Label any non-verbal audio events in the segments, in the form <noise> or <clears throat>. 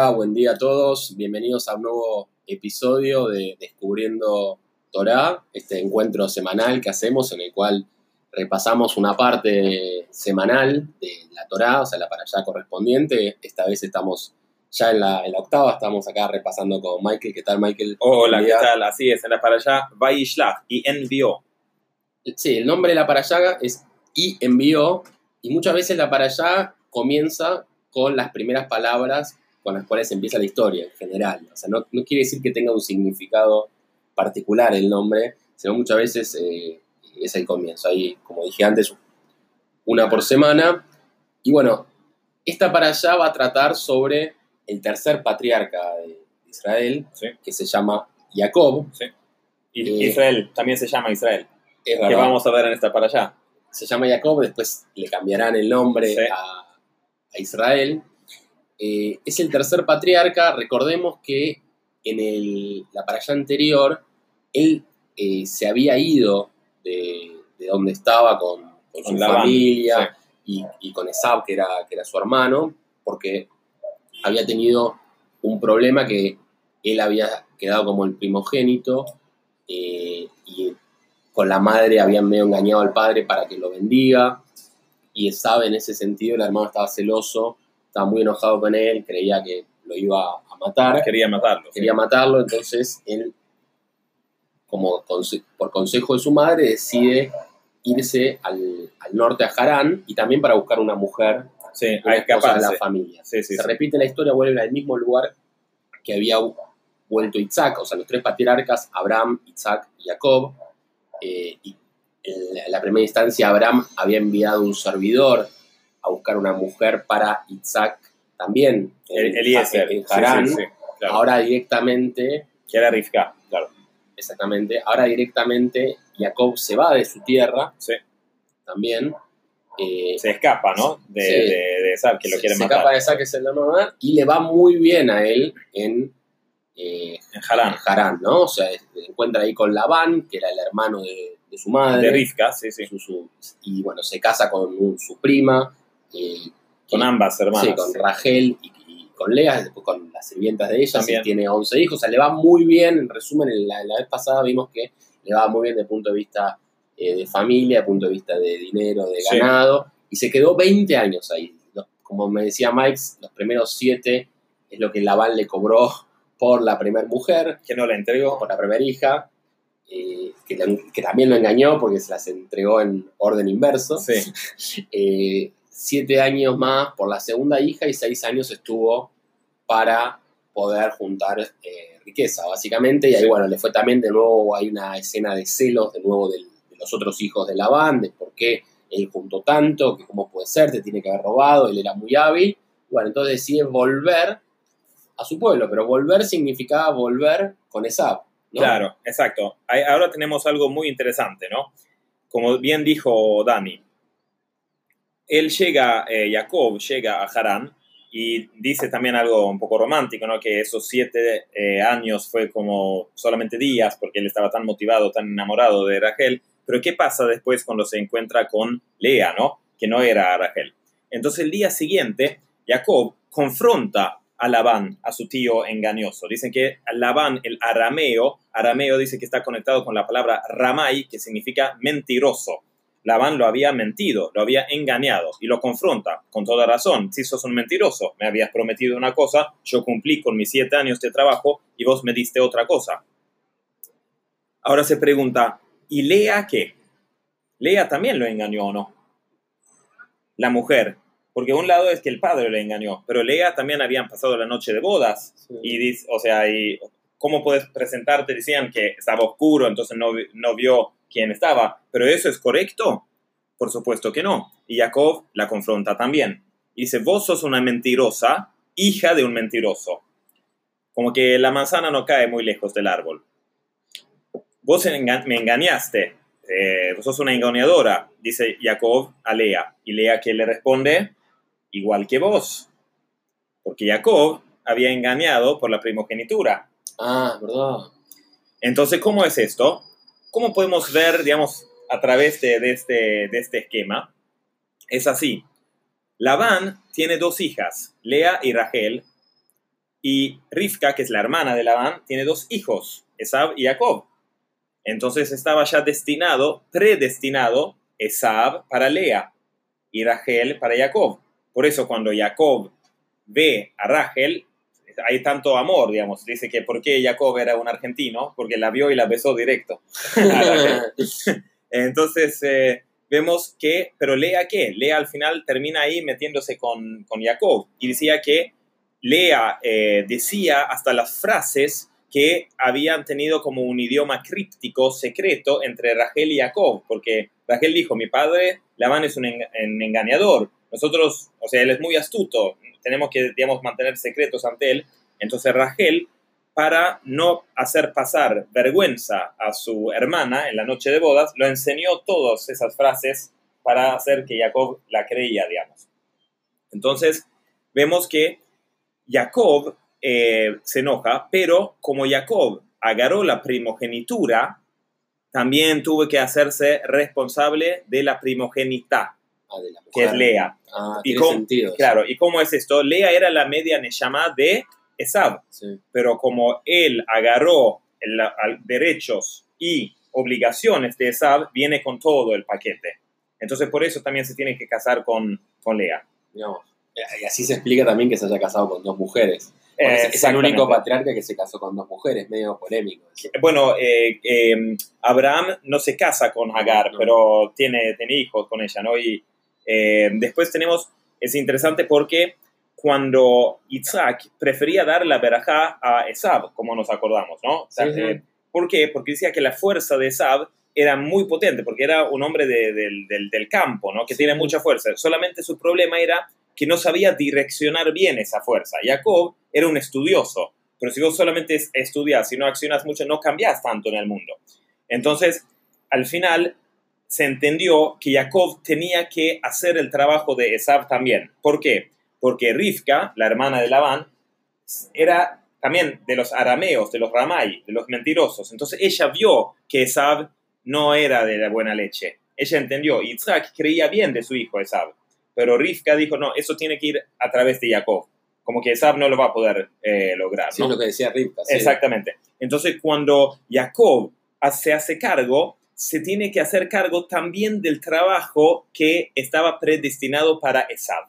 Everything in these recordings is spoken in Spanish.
Hola, buen día a todos. Bienvenidos a un nuevo episodio de Descubriendo Torah, este encuentro semanal que hacemos en el cual repasamos una parte semanal de la Torah, o sea, la para allá correspondiente. Esta vez estamos ya en la, en la octava, estamos acá repasando con Michael. ¿Qué tal, Michael? Hola, ¿qué tal? Así es, en la para allá, y envió. Sí, el nombre de la para allá es y envió, y muchas veces la para allá comienza con las primeras palabras con las cuales empieza la historia en general. O sea, no, no quiere decir que tenga un significado particular el nombre, sino muchas veces eh, es el comienzo. Ahí, como dije antes, una por semana. Y bueno, esta para allá va a tratar sobre el tercer patriarca de Israel, Sí. que se llama Jacob. Y Eh, Israel, también se llama Israel. Es Que verdad. vamos a ver en esta para allá. se llama Jacob, después le cambiarán el nombre Sí. a, a Israel. Eh, es el tercer patriarca, recordemos que en el, la paralla anterior, él eh, se había ido de, de donde estaba con, con su familia y, y con Esab, que era, que era su hermano, porque había tenido un problema que él había quedado como el primogénito eh, y con la madre habían medio engañado al padre para que lo bendiga y Esab en ese sentido, el hermano estaba celoso, estaba muy enojado con él, creía que lo iba a matar, Quería matarlo. sí. quería matarlo, entonces él, como conse- por consejo de su madre, decide irse al, al norte a Harán y también para buscar una mujer Sí, una a esposa de la familia. Sí, sí, Se repite la historia, vuelve al mismo lugar que había vu- vuelto Isaac, o sea, los tres patriarcas, Abraham, Isaac y Jacob. Eh, y en la- en la primera instancia, Abraham había enviado un servidor a buscar una mujer para Isaac también en, Eliezer. en Harán. sí, sí, claro. Ahora directamente, Que era Rivka, claro. exactamente, ahora directamente Jacob se va de su tierra Sí. también. eh, Se escapa, ¿no? De, Sí. de, de que lo se, quiere se matar. escapa de esa que es el mamá y le va muy bien a él en eh, En Harán. Harán, ¿no? O sea, se encuentra ahí con Labán, que era el hermano de, de su madre. De Rivka, sí, sí. su- su- y bueno, se casa con un- su prima. Eh, Con ambas hermanas. Sí, con Rachel y, y con Lea, después con las sirvientas de ella, También. tiene 11 hijos. O sea, le va muy bien. En resumen, en la, la vez pasada vimos que le va muy bien desde el punto de vista eh, de familia, desde el punto de vista de dinero, de Sí. ganado. Y se quedó 20 años ahí. Los- como me decía Mike, los primeros 7 es lo que Labán le cobró por la primera mujer, Que no la entregó. por la primera hija. eh, que, le- que también lo engañó porque se las entregó en orden inverso Sí. <laughs> eh, siete años más por la segunda hija y seis años estuvo para poder juntar eh, riqueza, básicamente. Y ahí, bueno, le fue también de nuevo, hay una escena de celos, de nuevo, del- de los otros hijos de Labán, de por qué él juntó tanto, que cómo puede ser, te tiene que haber robado, él era muy hábil. Bueno, entonces decide volver a su pueblo, pero volver significaba volver con Esab. ¿no? Claro, exacto. Ahora tenemos algo muy interesante, ¿no? Como bien dijo Dani, él llega, eh, Jacob llega a Harán y dice también algo un poco romántico, ¿no? Que esos siete eh, años fue como solamente días porque él estaba tan motivado, tan enamorado de Rachel. Pero ¿qué pasa después cuando se encuentra con Lea, ¿no? Que no era Rachel. Entonces el día siguiente, Jacob confronta a Labán, a su tío engañoso. Dicen que Labán, el arameo, arameo dice que está conectado con la palabra ramay, que significa mentiroso. Labán lo había mentido, lo había engañado y lo confronta con toda razón. Si sos un mentiroso, me habías prometido una cosa, yo cumplí con mis siete años de trabajo y vos me diste otra cosa. Ahora se pregunta, ¿y Lea qué? Lea también lo engañó o no? La mujer. Porque un lado es que el padre le engañó, pero Lea también habían pasado la noche de bodas Sí. y dice, o sea, y ¿cómo puedes presentarte? Decían que estaba oscuro, entonces no, no vio quién estaba. ¿Pero eso es correcto? Por supuesto que no. Y Jacob la confronta también. Y dice, vos sos una mentirosa, hija de un mentiroso. Como que la manzana no cae muy lejos del árbol. Vos enga- me engañaste, eh, vos sos una engañadora, dice Jacob a Lea. Y Lea que le responde, igual que vos. Porque Jacob había engañado por la primogenitura. Ah, ¿verdad? Entonces, ¿cómo es esto? ¿Cómo podemos ver, digamos, a través este, de este esquema? Es así. Labán tiene dos hijas, Lea y Rachel, Y Rivka, que es la hermana de Labán, tiene dos hijos, Esab y Jacob. Entonces estaba ya destinado, predestinado, Esab para Lea y Rachel para Jacob. Por eso cuando Jacob ve a Rachel, hay tanto amor, digamos. Dice que por qué Jacob era un argentino, porque la vio y la besó directo. <laughs> Entonces eh, vemos que, pero Lea qué? Lea al final termina ahí metiéndose con, con Jacob y decía que Lea eh, decía hasta las frases que habían tenido como un idioma críptico secreto entre Rachel y Jacob, porque Rachel dijo, mi padre Labán es un, engañador, nosotros, o sea, él es muy astuto, tenemos que, digamos, mantener secretos ante él. Entonces Rachel, para no hacer pasar vergüenza a su hermana en la noche de bodas, lo enseñó todas esas frases para hacer que Jacob la creía, digamos. Entonces, vemos que Jacob eh, se enoja, pero como Jacob agarró la primogenitura, también tuvo que hacerse responsable de la primogénita, ah, que es Lea. Ah, y tiene sentido. Claro, ¿y cómo es esto? Lea era la media Neshama de Esab, pero como él agarró el, derechos y obligaciones de Esab, viene con todo el paquete. Entonces por eso también se tiene que casar con, con Lea. Y así se explica también que se haya casado con dos mujeres. Es, el único patriarca que se casó con dos mujeres, medio polémico. Bueno, eh, eh, Abraham no se casa con Hagar, pero tiene, tiene hijos con ella, ¿no? Y eh, después tenemos, es interesante porque cuando Isaac prefería dar la verajá a Esab, como nos acordamos, ¿no? ¿Por qué? Porque decía que la fuerza de Esab era muy potente, porque era un hombre del, del, campo, ¿no? Que tiene mucha fuerza. Solamente su problema era que no sabía direccionar bien esa fuerza. Jacob era un estudioso, pero si vos solamente estudias, si no accionas mucho, no cambias tanto en el mundo. Entonces, al final se entendió que Jacob tenía que hacer el trabajo de Esab también. ¿Por qué? Porque Rivka, la hermana de Labán, era también de los arameos, de los ramay, de los mentirosos. Entonces ella vio que Esab no era de la buena leche. Ella entendió. Isaac creía bien de su hijo Esab. Pero Rivka dijo, no, eso tiene que ir a través de Jacob. Como que Esab no lo va a poder eh, lograr. Sí, lo que decía Rivka. Exactamente. Entonces, cuando Jacob se hace cargo, se tiene que hacer cargo también del trabajo que estaba predestinado para Esab.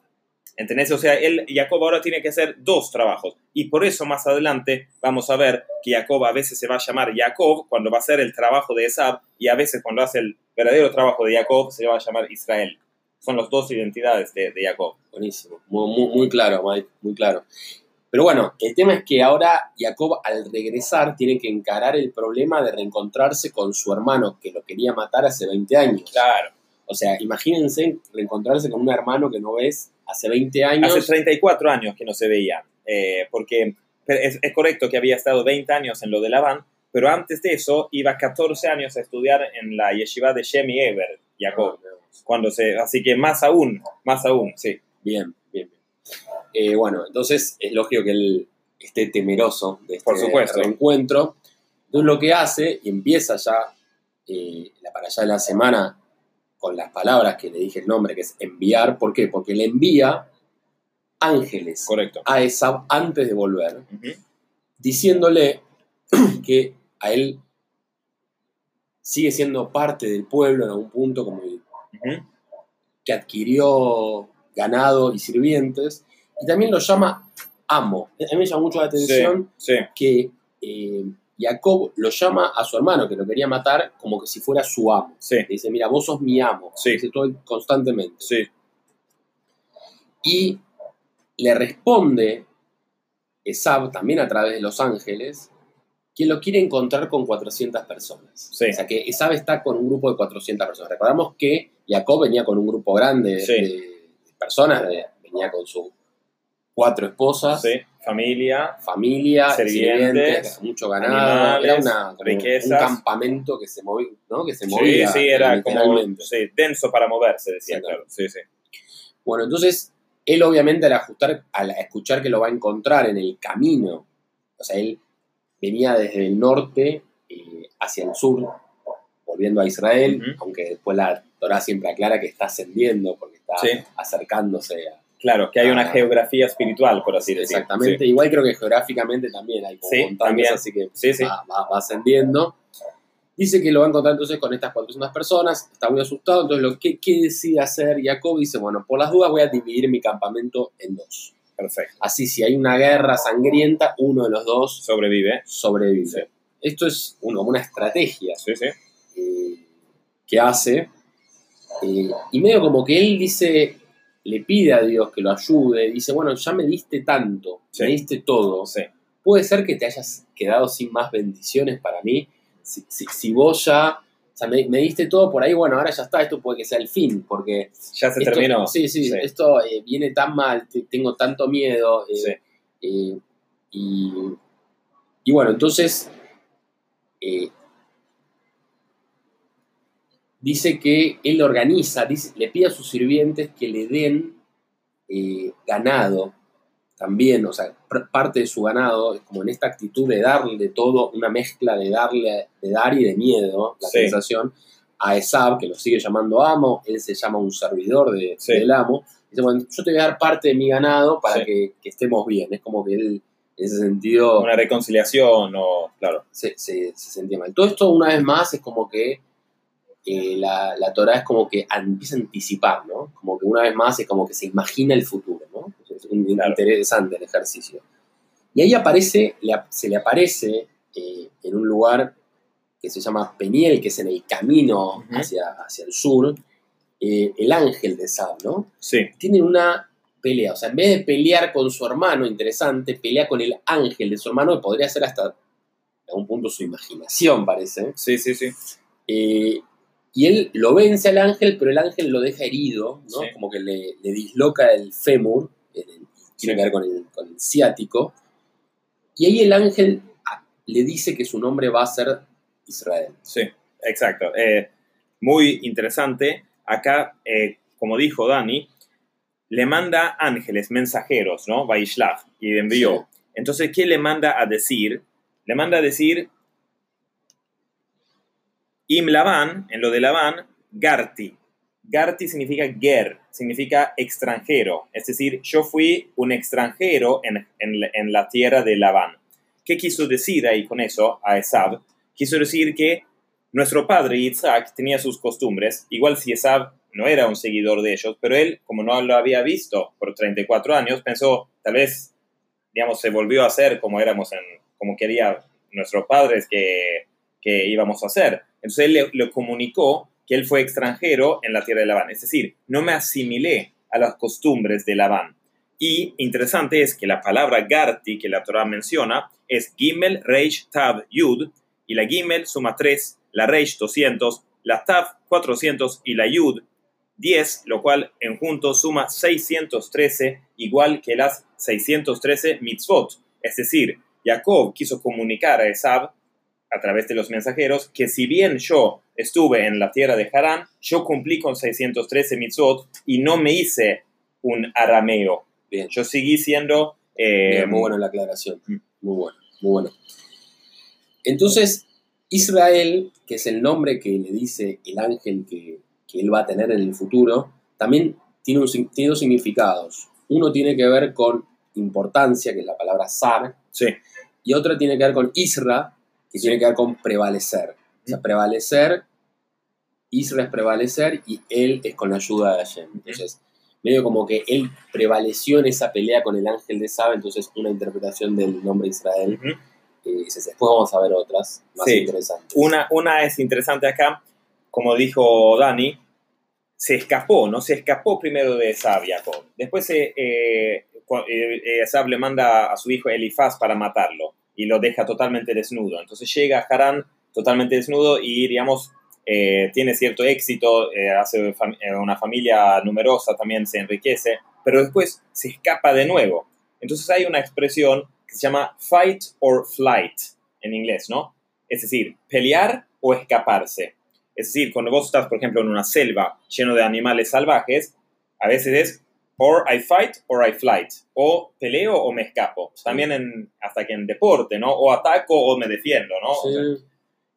¿Entendés? O sea, él, Jacob ahora tiene que hacer dos trabajos. Y por eso más adelante vamos a ver que Jacob a veces se va a llamar Jacob cuando va a hacer el trabajo de Esab y a veces cuando hace el verdadero trabajo de Jacob se va a llamar Israel son las dos identidades de, Jacob. Buenísimo, muy, muy, claro, Mike, muy claro. Pero bueno, el tema es que ahora Jacob al regresar tiene que encarar el problema de reencontrarse con su hermano que lo quería matar hace 20 años. Claro. O sea, imagínense reencontrarse con un hermano que no ves hace 20 años. Hace 34 años que no se veía, eh, porque es, correcto que había estado 20 años en lo de Labán, pero antes de eso iba 14 años a estudiar en la yeshiva de Shemi Eber, Jacob. Ah, cuando se, así que más aún, más aún, sí. Bien. Eh, bueno, entonces es lógico que él esté temeroso de este Por supuesto. reencuentro. Entonces lo que hace, y empieza ya eh, la para allá de la semana con las palabras que le dije el nombre, que es enviar. ¿Por qué? Porque le envía ángeles Correcto. a Esab antes de volver, diciéndole <clears throat> que a él sigue siendo parte del pueblo en algún punto, como que adquirió ganado y sirvientes, y también lo llama amo. A mí me llama mucho la atención que eh, Jacob lo llama a su hermano, que lo quería matar, como que si fuera su amo. dice, mira, vos sos mi amo. Dice todo constantemente. Y le responde Esab, también a través de los ángeles, que lo quiere encontrar con 400 personas. O sea, que Esab está con un grupo de 400 personas. Recordamos que Jacob venía con un grupo grande de, personas, venía con sus cuatro esposas. Familia. Familia, sirvientes, mucho ganado. era una, un campamento que se movía, ¿no? Que se movía. Sí, sí, era como denso para moverse, decía, claro. Sí, sí. Bueno, entonces, él obviamente al ajustar, al escuchar que lo va a encontrar en el camino, o sea, él venía desde el norte eh, hacia el sur, volviendo a Israel, aunque después la Torah siempre aclara que está ascendiendo porque está acercándose Claro, que hay una Ah. geografía espiritual, por así decirlo. Exactamente. Igual creo que geográficamente también hay como Sí, montañas, también. así que Sí, sí. Va, va- va ascendiendo. Dice que lo va a encontrar entonces con estas 400 personas, está muy asustado, entonces lo que ¿qué decide hacer Jacob dice, bueno, por las dudas voy a dividir mi campamento en dos. Perfecto. Así si hay una guerra sangrienta, uno de los dos Sobrevive. sobrevive. Sí. Esto es como una estrategia Sí, sí. eh, que hace. Eh, y medio como que él dice, le pide a Dios que lo ayude, dice, bueno, ya me diste tanto, Sí. me diste todo, Sí. puede ser que te hayas quedado sin más bendiciones para mí. Si, si- si vos ya, o sea, me, me diste todo por ahí, bueno, ahora ya está, esto puede que sea el fin, porque Ya se esto- terminó. Sí, sí, Sí. esto eh, viene tan mal, te- tengo tanto miedo. eh, eh, y, y bueno, entonces dice que él organiza, dice- le pide a sus sirvientes que le den eh, ganado también, o sea, parte de su ganado, como en esta actitud de darle todo, una mezcla de darle, de dar y de miedo, la Sí. sensación, a Esab, que lo sigue llamando amo, él se llama un servidor de- Sí. del amo, dice, bueno, yo te voy a dar parte de mi ganado para Sí. que, que estemos bien, es como que él, en ese sentido, Una reconciliación o, claro. se, se- se sentía mal. Todo esto, una vez más, es como que eh, la, la Torah es como que empieza a anticipar, ¿no? Como que una vez más es como que se imagina el futuro, ¿no? Es un- Claro. interesante el ejercicio. Y ahí aparece, se le aparece eh, en un lugar que se llama Peniel, que es en el camino Ujú. hacia, hacia el sur, eh, el ángel de Sab, ¿no? Sí. Tienen una pelea, o sea, en vez de pelear con su hermano, interesante, pelea con el ángel de su hermano, que podría ser hasta en algún punto su imaginación, parece. Sí, sí, sí. Eh, y él lo vence al ángel, pero el ángel lo deja herido, ¿no? Sí. Como que le, le disloca el fémur, el- tiene que ver con el, con el ciático. Y ahí el ángel ah, le dice que su nombre va a ser Israel. Sí, exacto. Eh, muy interesante. Acá, eh, como dijo Dani, le manda ángeles, mensajeros, ¿no? Vaishlav, y envió. Sí. Entonces, ¿qué le manda a decir? Le manda a decir, Im Laban, en lo de Labán, Garti. Garti significa ger, significa extranjero. Es decir, yo fui un extranjero en, en en la tierra de Labán. ¿Qué quiso decir ahí con eso a Esab? Quiso decir que nuestro padre Isaac tenía sus costumbres, igual si Esab no era un seguidor de ellos, pero él, como no lo había visto por 34 años, pensó, tal vez, digamos, se volvió a hacer como éramos en, como quería nuestros padres que, que íbamos a hacer. Entonces él le, comunicó que él fue extranjero en la tierra de Labán, es decir, no me asimilé a las costumbres de Labán. Y interesante es que la palabra Garti que la Torah menciona es Gimel, Reish, Tav, Yud, y la Gimel suma 3, la Reish 200, la Tav 400 y la Yud 10, lo cual en junto suma 613, igual que las 613 mitzvot. Es decir, Jacob quiso comunicar a Esab a través de los mensajeros que si bien yo estuve en la tierra de Harán, yo cumplí con 613 mitzvot y no me hice un arameo. Bien, Yo seguí siendo... eh, muy buena la aclaración. Mm. Muy bueno, muy bueno. Entonces, Israel, que es el nombre que le dice el ángel que, que él va a tener en el futuro, también tiene, un tiene dos significados. Uno tiene que ver con importancia, que es la palabra zar, Sí, y otro tiene que ver con Isra, que tiene que ver con prevalecer. O sea, prevalecer, Isra es prevalecer y él es con la ayuda de Hashem. Entonces, medio como que él prevaleció en esa pelea con el ángel de Sab, entonces una interpretación del nombre Israel. Eh, después vamos a ver otras más Sí. interesantes. Una, una es interesante acá, como dijo Dani, se escapó, ¿no? Se escapó primero de Jacob. Después eh, eh, eh, le manda a su hijo Elifaz para matarlo y lo deja totalmente desnudo. Entonces llega a Harán totalmente desnudo y, digamos, eh, tiene cierto éxito, eh, hace eh, una familia numerosa, también se enriquece, pero después se escapa de nuevo. Entonces hay una expresión que se llama fight or flight en inglés, ¿no? Es decir, pelear o escaparse. Es decir, cuando vos estás, por ejemplo, en una selva lleno de animales salvajes, a veces es or I fight or I flight. O peleo o me escapo. También en, hasta que en deporte, ¿no? O ataco o me defiendo, ¿no? O sea, Sí.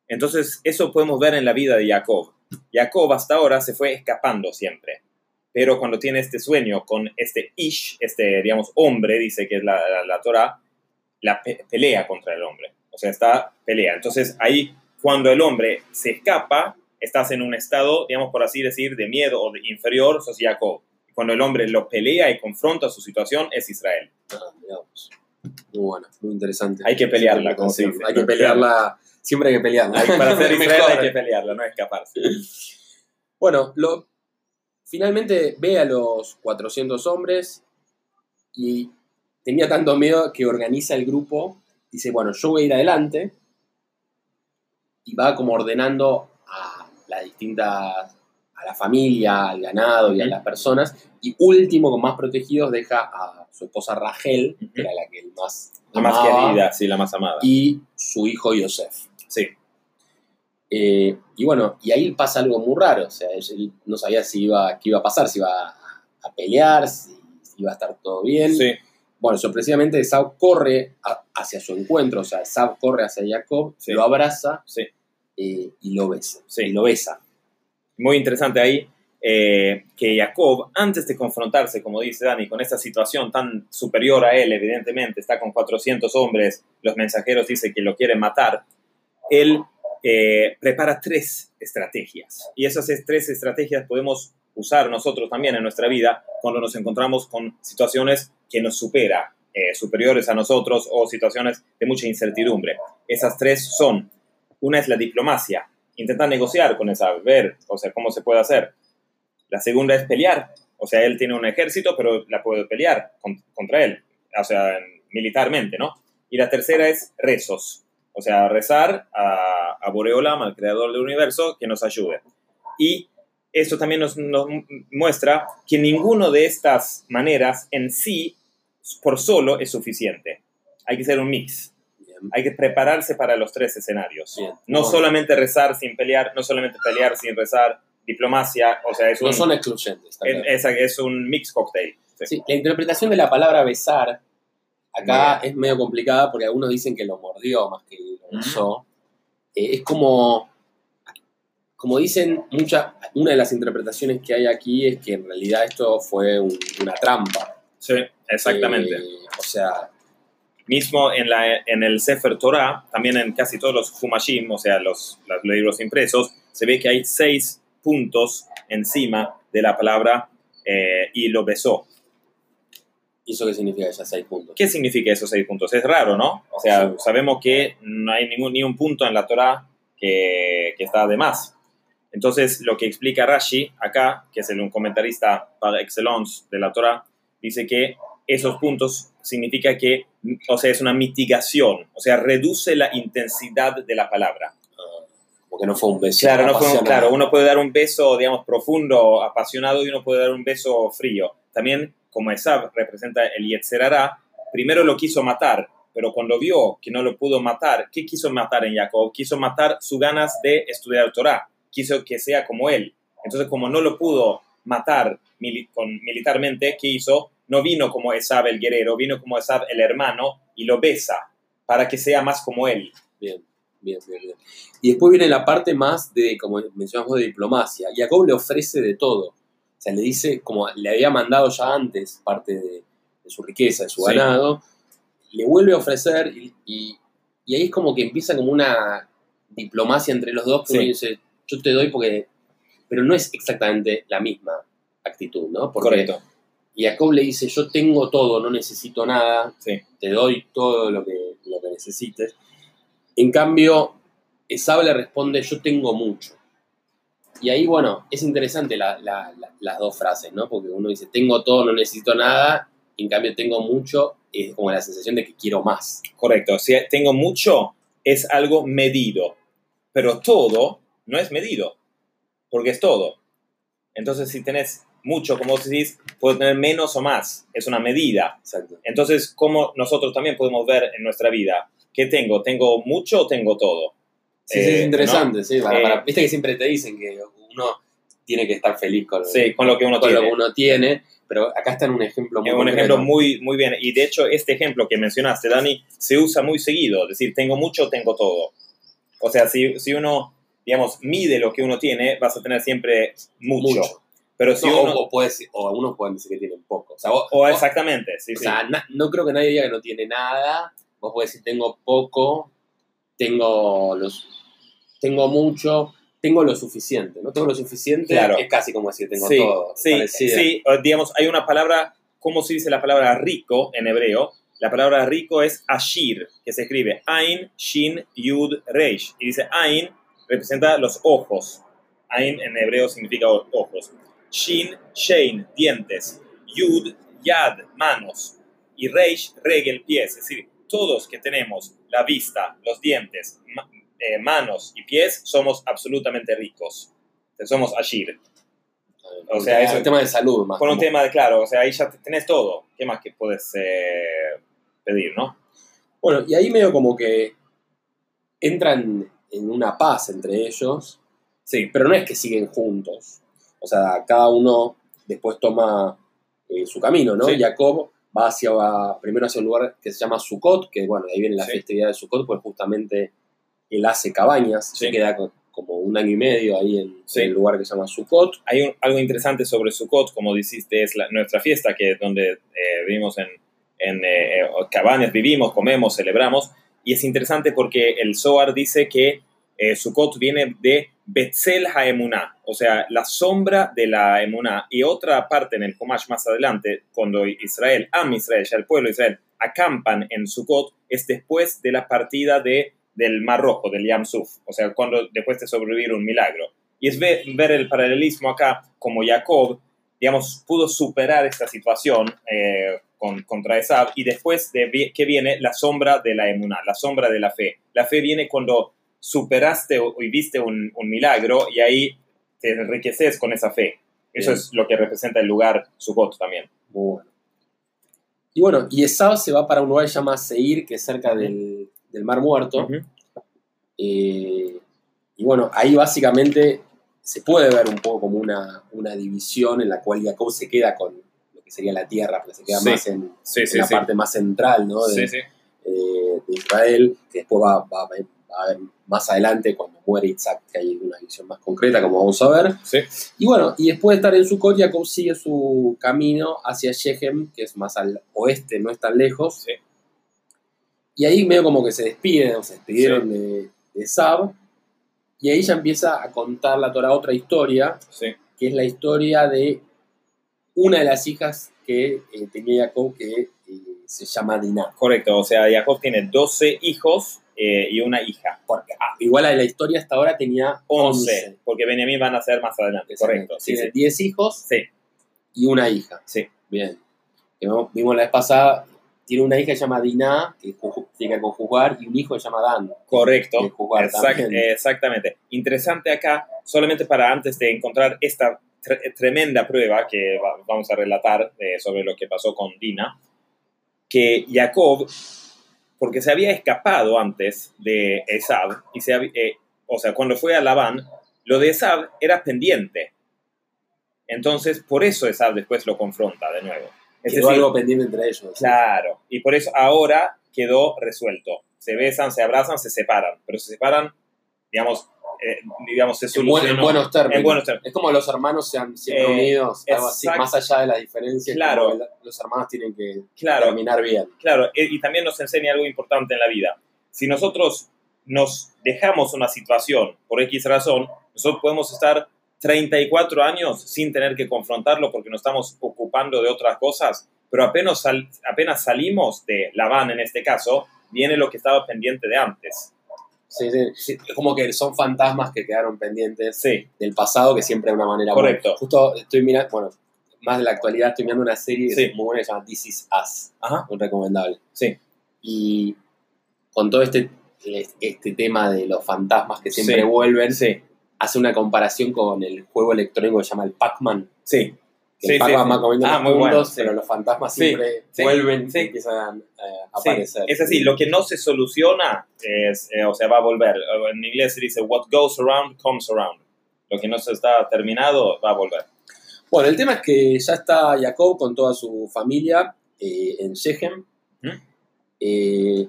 entonces, eso podemos ver en la vida de Jacob. Jacob hasta ahora se fue escapando siempre. pero cuando tiene este sueño con este Ish, este, digamos, hombre, dice que es la, la, la Torah, la pe- pelea contra el hombre. O sea, está pelea. Entonces ahí, cuando el hombre se escapa, estás en un estado, digamos, por así decir, de miedo o de inferior, sos Jacob. Cuando el hombre lo pelea y confronta su situación, es Israel. Ah. Muy bueno, muy interesante. Hay que pelearla, como se dice. Hay que pelearla, siempre hay que pelearla. Hay- para ser <laughs> Israel hay que pelearla, no escaparse. <laughs> Bueno, lo, finalmente ve a los 400 hombres y tenía tanto miedo que organiza el grupo. Dice, bueno, yo voy a ir adelante y va como ordenando a las distintas, a la familia, al ganado y a las personas. Y último, con más protegidos, deja a su esposa Rachel, que era la que él más La más querida, sí, la más amada. y su hijo Yosef. Sí, Eh, y bueno, y ahí pasa algo muy raro. O sea, él no sabía si iba, qué iba a pasar, si iba a pelear, si, si iba a estar todo bien. sí, Bueno, sorpresivamente Esau corre a- hacia su encuentro, o sea, Esau corre hacia Jacob, Sí. lo abraza sí. eh, y lo besa. Sí. Y lo besa. Muy interesante ahí eh, que Jacob, antes de confrontarse, como dice Dani, con esta situación tan superior a él, evidentemente, está con 400 hombres, los mensajeros dicen que lo quieren matar, él eh, prepara tres estrategias. Y esas es- tres estrategias podemos usar nosotros también en nuestra vida cuando nos encontramos con situaciones que nos supera, eh, superiores a nosotros o situaciones de mucha incertidumbre. Esas tres son, una es la diplomacia, intentar negociar con esa, ver, o sea, cómo se puede hacer. La segunda es pelear, o sea, él tiene un ejército, pero la puede pelear con- contra él, o sea, militarmente, ¿no? Y la tercera es rezos, o sea, rezar a, a al creador del universo, que nos ayude. Y esto también nos, muestra que ninguna de estas maneras en sí, por solo, es suficiente. Hay que hacer un mix. Hay que prepararse para los tres escenarios. Bien. No Bueno, solamente rezar sin pelear, no solamente pelear sin rezar, diplomacia, o sea, es un, no son excluyentes. está es, es- un mix cocktail. Sí. Sí, la interpretación de la palabra besar acá Bien. es medio complicada porque algunos dicen que lo mordió más que lo besó. Eh, es como, como dicen, mucha, una de las interpretaciones que hay aquí es que en realidad esto fue un- una trampa. Sí, exactamente. Eh, o sea, Mismo en, la, en el Sefer Torah, también en casi todos los Humashim, o sea, los, los libros impresos, se ve que hay seis puntos encima de la palabra eh, y lo besó. ¿y eso qué significa ya seis puntos? ¿Qué significa esos seis puntos? Es raro, ¿no? O sea, Sí. sabemos que no hay ningún, ni un punto en la Torah que, que está de más. Entonces, lo que explica Rashi acá, que es el, un comentarista par excellence de la Torah, dice que esos puntos significa que, o sea, es una mitigación, o sea, reduce la intensidad de la palabra. Ah, como que no fue un beso. Claro, no fue un- claro, uno puede dar un beso, digamos, profundo, apasionado, y uno puede dar un beso frío. También, como Esab representa el Yetzerará, primero lo quiso matar, pero cuando vio que no lo pudo matar, ¿qué quiso matar en Jacob? Quiso matar sus ganas de estudiar Torah, quiso que sea como él. Entonces, como no lo pudo matar mili- con, militarmente, ¿qué hizo? No vino como Esab el guerrero, vino como Esab el hermano y lo besa para que sea más como él. Bien, bien, bien, bien. Y después viene la parte más de, como mencionamos de diplomacia. Jacob le ofrece de todo. O sea, le dice, como le había mandado ya antes parte de, de su riqueza, de su Sí. ganado, le vuelve a ofrecer y, y- y ahí es como que empieza como una diplomacia entre los dos, que Sí. uno dice, yo te doy porque... Pero no es exactamente la misma actitud, ¿no? Porque Jacob le dice, yo tengo todo, no necesito nada, Sí. te doy todo lo que, lo que necesites. En cambio, Esab le responde, yo tengo mucho. Y ahí, bueno, es interesante la- la- la- las dos frases, ¿no? Porque uno dice, tengo todo, no necesito nada, y en cambio tengo mucho, es como la sensación de que quiero más. Correcto. Si tengo mucho, es algo medido. Pero todo no es medido, porque es todo. Entonces, si tenés mucho, como vos decís, puedo tener menos o más. Es una medida. Exacto. Entonces, ¿cómo nosotros también podemos ver en nuestra vida? ¿Qué tengo? ¿Tengo mucho o tengo todo? Sí, sí, Eh, es interesante, sí. para- Eh, para- Viste que siempre te dicen que uno tiene que estar feliz con, Sí, con lo que uno con lo tiene. que uno tiene, pero acá está en un ejemplo muy Es un ejemplo muy, muy bien. Y de hecho, este ejemplo que mencionaste, Dani, se usa muy seguido. Es decir, tengo mucho, tengo todo. O sea, si, si uno, digamos, mide lo que uno tiene, vas a tener siempre mucho. Mucho. Pero si No, uno... o, puede ser- o algunos pueden decir que tienen poco. O sea, vos- O vos- exactamente, sí, o sí. sea, na- no creo que nadie diga que no tiene nada. Vos podés decir, tengo poco, tengo, los, tengo mucho, tengo lo suficiente. No tengo lo suficiente, Claro. es casi como decir tengo sí, todo. sí, parecida. sí, digamos, hay una palabra, ¿cómo se dice la palabra rico en hebreo? La palabra rico es ashir, que se escribe Ain, Shin, Yud, Reish. Y dice Ain representa los ojos. Ain en hebreo significa ojos. Shin, Shein, dientes. Yud, Yad, manos. Y Reish, regel, pies. Es decir, todos que tenemos la vista, los dientes, ma- eh, manos y pies, somos absolutamente ricos. Somos ashir. O sea, es el tema de salud más. Un como- tema de, claro, o sea, ahí ya te- tenés todo. ¿Qué más que puedes eh, pedir, no? Bueno, y ahí medio como que entran en una paz entre ellos, Sí, pero no es que siguen juntos. O sea, cada uno después toma eh, su camino, ¿no? Sí. Jacob va hacia, va primero hacia un lugar que se llama Sukkot, que bueno, ahí viene la Sí. festividad de Sukkot, pues justamente él hace cabañas, Sí. se queda co- como un año y medio ahí en, Sí. en el lugar que se llama Sukkot. hay un- algo interesante sobre Sukkot, como dijiste, es la- nuestra fiesta, que es donde eh, vivimos en, en eh, cabañas, vivimos, comemos, celebramos. Y es interesante porque el Zohar dice que eh, Sukkot viene de Betzel HaEmuná, o sea, la sombra de la Emuná. Y otra parte en el Humash más adelante, cuando Israel, Am Israel, ya el pueblo de Israel, acampan en Sukkot, es después de la partida de, del Mar Rojo, del Yam Suf, o sea, cuando después de sobrevivir un milagro. Y es ver, el paralelismo acá, como Jacob, digamos, pudo superar esta situación eh, con, contra Esab, y después de que viene la sombra de la emuná, la sombra de la fe. La fe viene cuando superaste o, y viste un, un milagro y ahí te enriqueces con esa fe. Eso Bien. es lo que representa el lugar Sukkot también. Bueno. Y bueno, y Esau se va para un lugar que se llama Seir, que es cerca del, del Mar Muerto. Eh, y bueno, ahí básicamente se puede ver un poco como una, una división en la cual Jacob se queda con lo que sería la tierra, pero se queda Sí. más en, Sí, en sí, la parte más central ¿no? de, eh, de Israel, que después va, va a ver- más adelante cuando muere Isaac, que hay una visión más concreta, como vamos a ver. Sí. Y bueno, y después de estar en Sukkot, Jacob sigue su camino hacia Shechem, que es más al oeste, no es tan lejos. Sí. Y ahí medio como que se despiden, o se despidieron de, de Sab. Y ahí ya empieza a contar la Torah otra historia, que es la historia de una de las hijas que eh, tenía Jacob, que eh, se llama Dinah. Correcto, o sea, Jacob tiene 12 hijos eh, y una hija. Porque, ah, igual a la historia hasta ahora tenía 11, 11. porque Benjamín van a ser más adelante. Correcto, sí, Tiene sí. 10 hijos Sí, y una hija. sí. Bien. Que vimos, la vez pasada, tiene una hija que se llama Dinah, que tiene que conjugar, y un hijo que se llama Dan. Correcto, jugar Exact- también. exactamente. Interesante acá, solamente para antes de encontrar esta tre- tremenda prueba que va- vamos a relatar eh, sobre lo que pasó con Dina, que Jacob, porque se había escapado antes de Esab, y se eh, o sea, cuando fue a Labán, lo de Esab era pendiente. Entonces, por eso Esab después lo confronta de nuevo. Es Quedó decir, algo pendiente entre ellos. Claro, y por eso ahora quedó resuelto. Se besan, se abrazan, se separan, pero se separan, digamos, eh, digamos se solucionó. en buenos términos. En buenos términos. Es como los hermanos sean siempre Eh, unidos, algo así, más allá de las diferencias. Claro. como la- los hermanos tienen que Claro, terminar bien. claro, eh, y también nos enseña algo importante en la vida. Si nosotros nos dejamos una situación por X razón, nosotros podemos estar 34 años sin tener que confrontarlo porque nos estamos ocupando de otras cosas, pero apenas, sal- apenas salimos de Labán en este caso, viene lo que estaba pendiente de antes. Sí, sí, sí, Es como que son fantasmas que quedaron pendientes del pasado que siempre de una manera Correcto. buena. Justo estoy mirando, bueno, más de la actualidad, estoy mirando una serie que muy buena que se llama This Is Us, ajá, muy recomendable. sí, Y con todo este, este tema de los fantasmas que siempre vuelven, hace una comparación con el juego electrónico que se llama el Pac-Man. sí. Que Sí, el Pac-Man sí, va sí. comiendo Ah, los puntos, bueno, pero los fantasmas Sí, siempre vuelven sí. y empiezan eh, a aparecer. es así, lo que no se soluciona, es, eh, o sea, va a volver. En inglés se dice, what goes around comes around. Lo que no se está terminado va a volver. Bueno, el tema es que ya está Jacob con toda su familia eh, en Shechem. Ujú. Eh,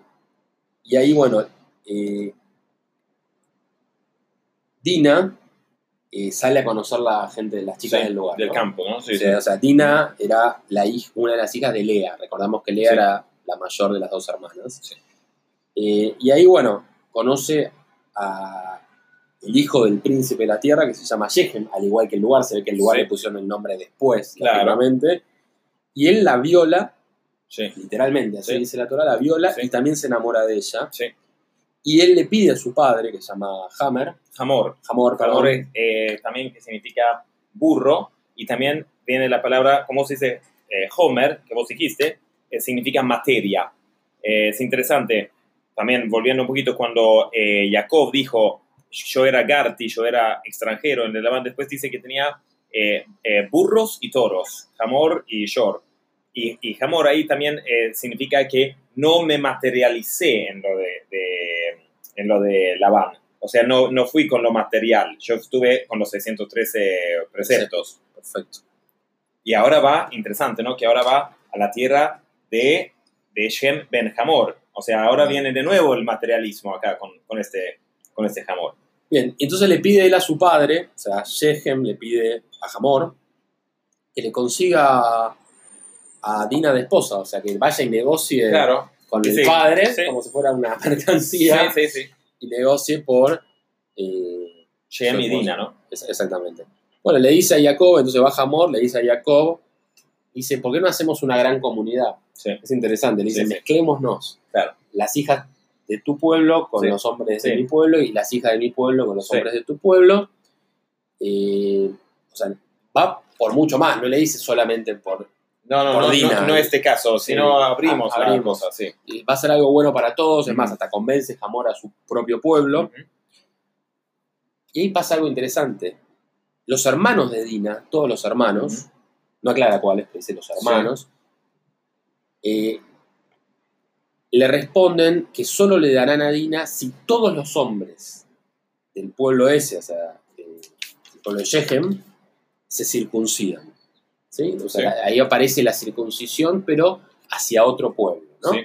y ahí, bueno, Dina eh, sale a conocer la gente, las chicas Sí, del lugar. Del ¿no? campo, ¿no? Sí, O sea, o sea, Dina era la hij- una de las hijas de Lea. Recordamos que Lea era la mayor de las dos hermanas. Sí. Eh, y ahí, bueno, conoce a el hijo del príncipe de la tierra que se llama Shechem, al igual que el lugar. Se ve que el lugar le pusieron el nombre después, Claro. lógicamente. Y él la viola, literalmente, así Sí. dice la Torah, la viola y también se enamora de ella. sí. Y él le pide a su padre, que se llama Hammer, Hamor. Hamor, perdón, Hamor es, eh, también que significa burro y también viene la palabra, ¿cómo se dice? Eh, Homer, que vos dijiste, eh, significa materia. Eh, es interesante, también volviendo un poquito cuando eh, Jacob dijo, yo era Garti, yo era extranjero en el después dice que tenía eh, burros y toros, Hamor y Shor. Y, y Hamor ahí también eh, significa que no me materialicé en lo de, de- en lo de Labán. O sea, no, no fui con lo material. Yo estuve con los 613 preceptos. perfecto. Y ahora va, interesante, ¿no? Que ahora va a la tierra de, de Shem Ben Hamor. O sea, ahora viene de nuevo el materialismo acá con, con este, con este Hamor. Bien, entonces le pide él a su padre, o sea, Shechem le pide a Hamor que le consiga a Dina de esposa, o sea, que vaya y negocie Claro. con Sí, el padre, sí. como si fuera una <laughs> mercancía, sí, y negocie por... eh, Shem y. Dina, ¿no? Es- Exactamente. Bueno, le dice a Jacob, entonces va Hamor, le dice a Jacob, dice, ¿por qué no hacemos una gran comunidad? Es interesante, le dice, mezclémonos. Claro. Las hijas de tu pueblo con los hombres de mi pueblo y las hijas de mi pueblo con los hombres de tu pueblo. Eh, o sea, va por mucho más, no le dice solamente por... No, no, Por no, Dina. no, no este caso, sino abrimos, la abrimos. cosa, sí. y Va a ser algo bueno para todos, es más, hasta convence Hamor a su propio pueblo. Y ahí pasa algo interesante. Los hermanos de Dina, todos los hermanos, no aclara cuáles, pero dice los hermanos, eh, le responden que solo le darán a Dina si todos los hombres del pueblo ese, o sea, eh, el pueblo de Shechem, se circuncidan. ¿Sí? O sea, Sí. ahí aparece la circuncisión, pero hacia otro pueblo. ¿no? Sí.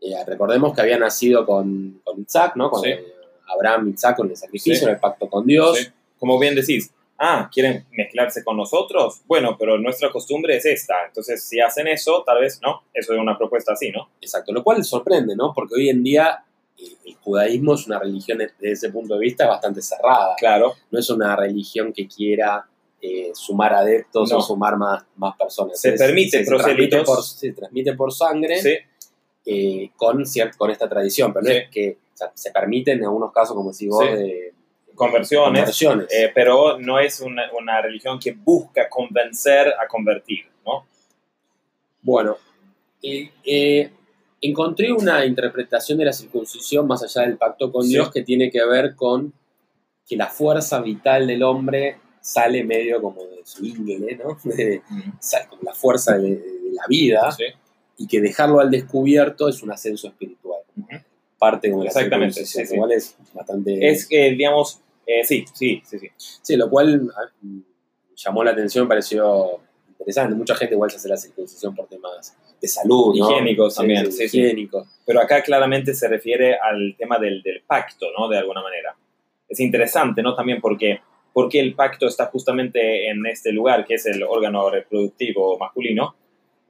Eh, recordemos que había nacido con, con Isaac, ¿no? Con Sí. Abraham, Isaac, con el sacrificio, Sí. en el pacto con Dios. Sí. Como bien decís, ah, ¿quieren mezclarse con nosotros? Bueno, pero nuestra costumbre es esta. Entonces, si hacen eso, tal vez no. Eso es una propuesta así, ¿no? Exacto, lo cual sorprende, ¿no? Porque hoy en día eh, el judaísmo es una religión desde ese punto de vista bastante cerrada. Claro. No es una religión que quiera eh, sumar adeptos No. o sumar más, más personas. Se permite transmite prosélitos. por, se transmite por sangre Sí, eh, con, esta tradición, pero no Sí. es que o sea, se permiten en algunos casos, como decís vos, Sí. de conversiones. conversiones. eh, pero no es una, una religión que busca convencer a convertir, ¿no? Bueno, eh, encontré una interpretación de la circuncisión más allá del pacto con. Dios que tiene que ver con que la fuerza vital del hombre sale medio como de su índole, ¿no? <laughs> De- sale como la fuerza de, de la vida Sí. y que dejarlo al descubierto es un ascenso espiritual. Ujú. Parte de la Exactamente, sí, sí. igual es bastante... Es que, digamos, eh, sí, sí, sí, sí. Sí, lo cual ah, llamó la atención, pareció interesante. Mucha gente igual se hace la circuncisión por temas de salud, ¿no? Higiénicos también, sí, sí, sí. higiénicos. Pero acá claramente se refiere al tema del, del pacto, ¿no? De alguna manera. Es interesante, ¿no? También porque, porque el pacto está justamente en este lugar, que es el órgano reproductivo masculino.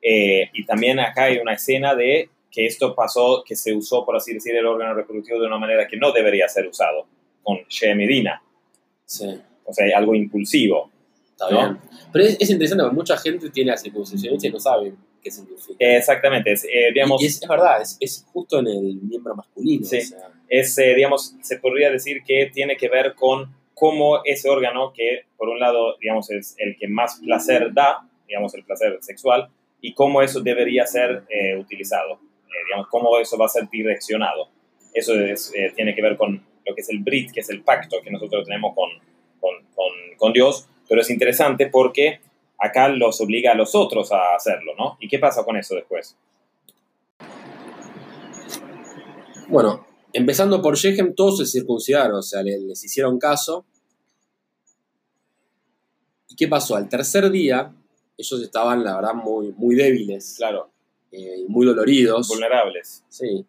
Eh, y también acá hay una escena de que esto pasó, que se usó, por así decir, el órgano reproductivo de una manera que no debería ser usado, con Shem y Dina. Sí, O sea, algo impulsivo. está ¿No? bien. Pero es, es interesante porque mucha gente tiene la circuncisión y no sabe qué significa. Exactamente, es, eh, digamos, y es, es verdad, es, es justo en el miembro masculino. Sí. o sea, es, eh, digamos, se podría decir que tiene que ver con cómo ese órgano, que por un lado, digamos, es el que más placer da, digamos, el placer sexual, y cómo eso debería ser eh, utilizado, eh, digamos, cómo eso va a ser direccionado. Eso es, eh, tiene que ver con lo que es el Brit, que es el pacto que nosotros tenemos con, con, con, con Dios, pero es interesante porque acá los obliga a los otros a hacerlo, ¿no? ¿Y qué pasa con eso después? Bueno, empezando por Shechem, todos se circuncidaron, o sea, le- les hicieron caso. ¿Y qué pasó? Al tercer día, ellos estaban, la verdad, muy, muy débiles, Claro, eh, muy doloridos. vulnerables. Sí.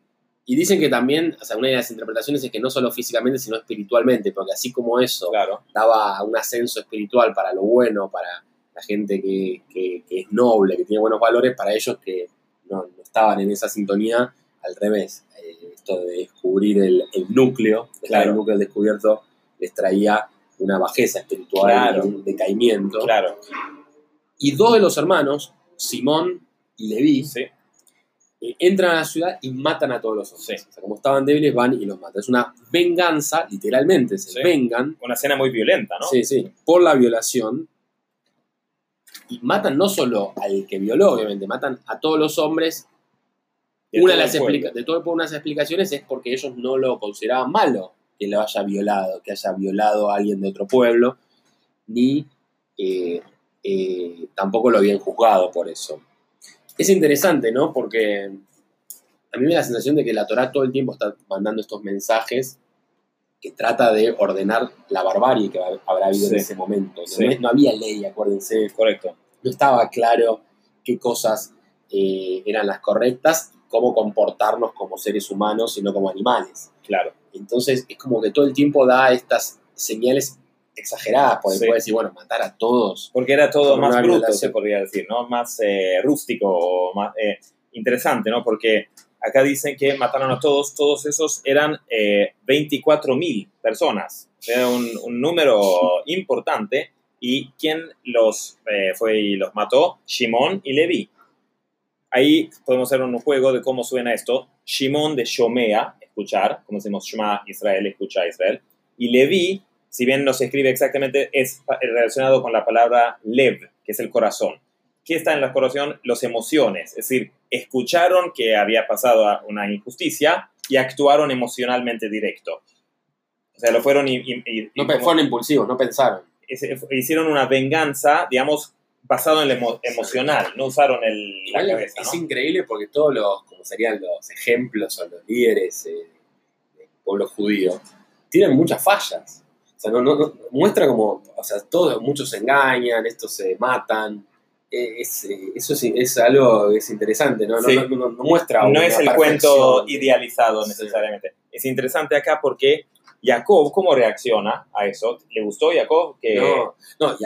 Y dicen que también, o sea, una de las interpretaciones es que no solo físicamente, sino espiritualmente, porque así como eso Claro, daba un ascenso espiritual para lo bueno, para la gente que, que- que es noble, que tiene buenos valores, para ellos que no, no estaban en esa sintonía, al revés. Eh, esto de descubrir el, el núcleo, dejar Claro. el núcleo descubierto, les traía una bajeza espiritual, Claro. un decaimiento. claro. Y dos de los hermanos, Simón y Leví, Sí, eh, entran a la ciudad y matan a todos los hombres. Sí. O sea, como estaban débiles, van y los matan. Es una venganza, literalmente, se Sí. vengan una escena muy violenta, ¿no? Sí, sí, por la violación. Y matan no solo al que violó, obviamente, matan a todos los hombres. De una de las explica- de todo una de las explicaciones es porque ellos no lo consideraban malo que lo haya violado, que haya violado a alguien de otro pueblo, ni eh, eh, tampoco lo habían juzgado por eso. Es interesante, ¿no? Porque a mí me da la sensación de que la Torah todo el tiempo está mandando estos mensajes que trata de ordenar la barbarie que habrá habido Sí. en ese momento. No, Sí. No- no había ley, acuérdense, Correcto. no estaba claro qué cosas eh, eran las correctas, cómo comportarnos como seres humanos y no como animales. Claro. Entonces es como que todo el tiempo da estas señales exageradas, porque Sí. puede decir, bueno, matar a todos. Porque era todo más bruto, violación. se podría decir, ¿no? Más eh, rústico, o más eh, interesante, ¿no? Porque acá dicen que mataron a todos, todos esos eran eh, 24.000 personas. Era un, un número importante. ¿Y quién los eh, fue y los mató? Shimón y Leví. Ahí podemos hacer un juego de cómo suena esto. Shimón de Shomea, escuchar, como decimos Shema Israel, escucha Israel. Y Leví, si bien no se escribe exactamente, es pa- relacionado con la palabra lev, que es el corazón. ¿Qué está en la corazón? Las emociones. Es decir, escucharon que había pasado una injusticia y actuaron emocionalmente directo. O sea, lo fueron y, y- y- No como- fueron impulsivos, no pensaron. hicieron una venganza, digamos, basado en lo emo- emocional, no usaron el, la cabeza, es ¿no? increíble porque todos los, como serían los ejemplos o los líderes eh, del pueblo judío, tienen muchas fallas. O sea, no, no- no- muestra como, o sea, todos, muchos se engañan, estos se matan. Eh, es, eh, eso es, es algo es interesante, ¿no? No- Sí. No, muestra no es el cuento idealizado Sí. necesariamente. Es interesante acá porque Jacob, ¿cómo reacciona a eso? ¿Le gustó Jacob? Que, No, no,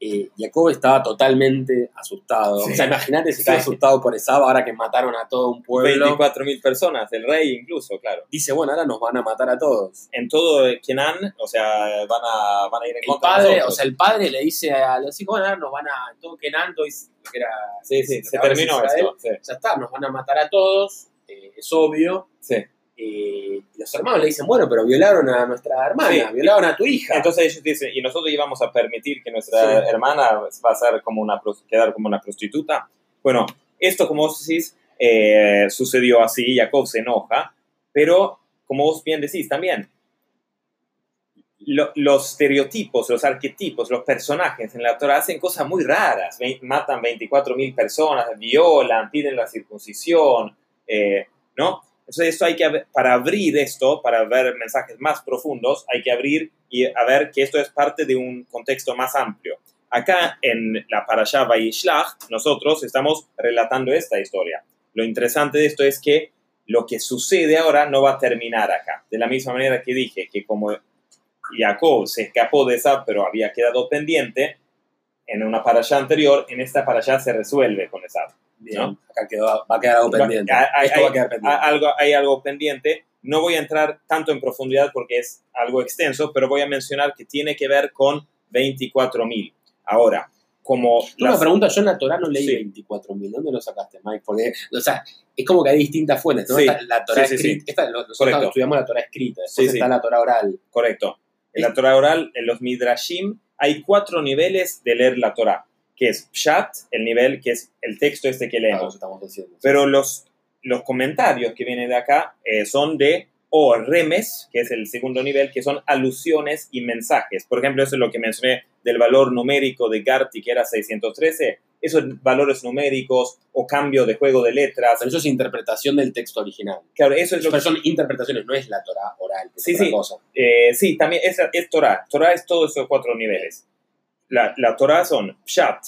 eh, Jacob estaba totalmente asustado. Sí. O sea, imagínate si estaba Sí. asustado por esa ahora que mataron a todo un pueblo. 24.000 personas, el rey incluso, claro. Dice, bueno, ahora nos van a matar a todos. En todo Kenan, o sea, van a, van a ir en El contra padre, o sea, el padre le dice a los hijos, bueno, ahora nos van a, todo Kenanto, que era... sí, sí, se terminó Israel, esto. Sí, Ya está, nos van a matar a todos, eh, es obvio. sí. Eh, y los hermanos le dicen, bueno, pero violaron a nuestra hermana, Sí. violaron a tu hija. Entonces ellos dicen, ¿y nosotros íbamos a permitir que nuestra Sí. hermana va a ser como una, quedar como una prostituta? Bueno, esto como vos decís, eh, sucedió así, Jacob se enoja, pero como vos bien decís también, lo- los estereotipos, los arquetipos, los personajes en la Torah hacen cosas muy raras, Ve- matan 24.000 personas, violan, piden la circuncisión, eh, ¿no? Entonces esto hay que, para abrir esto, para ver mensajes más profundos, hay que abrir y a ver que esto es parte de un contexto más amplio. Acá en la Parashá Vayishlach, nosotros estamos relatando esta historia. Lo interesante de esto es que lo que sucede ahora no va a terminar acá. De la misma manera que dije que como Jacob se escapó de esa, pero había quedado pendiente, en una Parashá anterior, en esta Parashá se resuelve con esa. Bien, ¿no? acá quedó, va a quedar algo pendiente. hay- hay- Esto va a quedar pendiente. hay algo, hay algo pendiente. No voy a entrar tanto en profundidad porque es algo extenso, pero voy a mencionar que tiene que ver con 24.000. Ahora, como... Las- preguntas, yo en la Torah no leí Sí. 24.000. ¿Dónde lo sacaste, Mike? Porque, o sea, es como que hay distintas fuentes. ¿no? Sí. Está la Torah Sí, escrita. esta- nosotros estudiamos la Torah escrita. Después está la Torah oral. Correcto. En la Torah oral, en los Midrashim, hay cuatro niveles de leer la Torah, que es Pshat, el nivel que es el texto este que leemos. estamos diciendo. Pero los, los comentarios que vienen de acá eh, son de o remes, que es el segundo nivel, que son alusiones y mensajes. Por ejemplo, eso es lo que mencioné del valor numérico de Garti, que era 613. Esos valores numéricos o cambio de juego de letras. Pero eso es interpretación del texto original. Claro, eso es lo Pero que... son interpretaciones, no es la Torah oral. Sí, sí. cosa. eh, sí, también es, es Torah. Torah es todos esos cuatro niveles. La, la Torah son Pshat,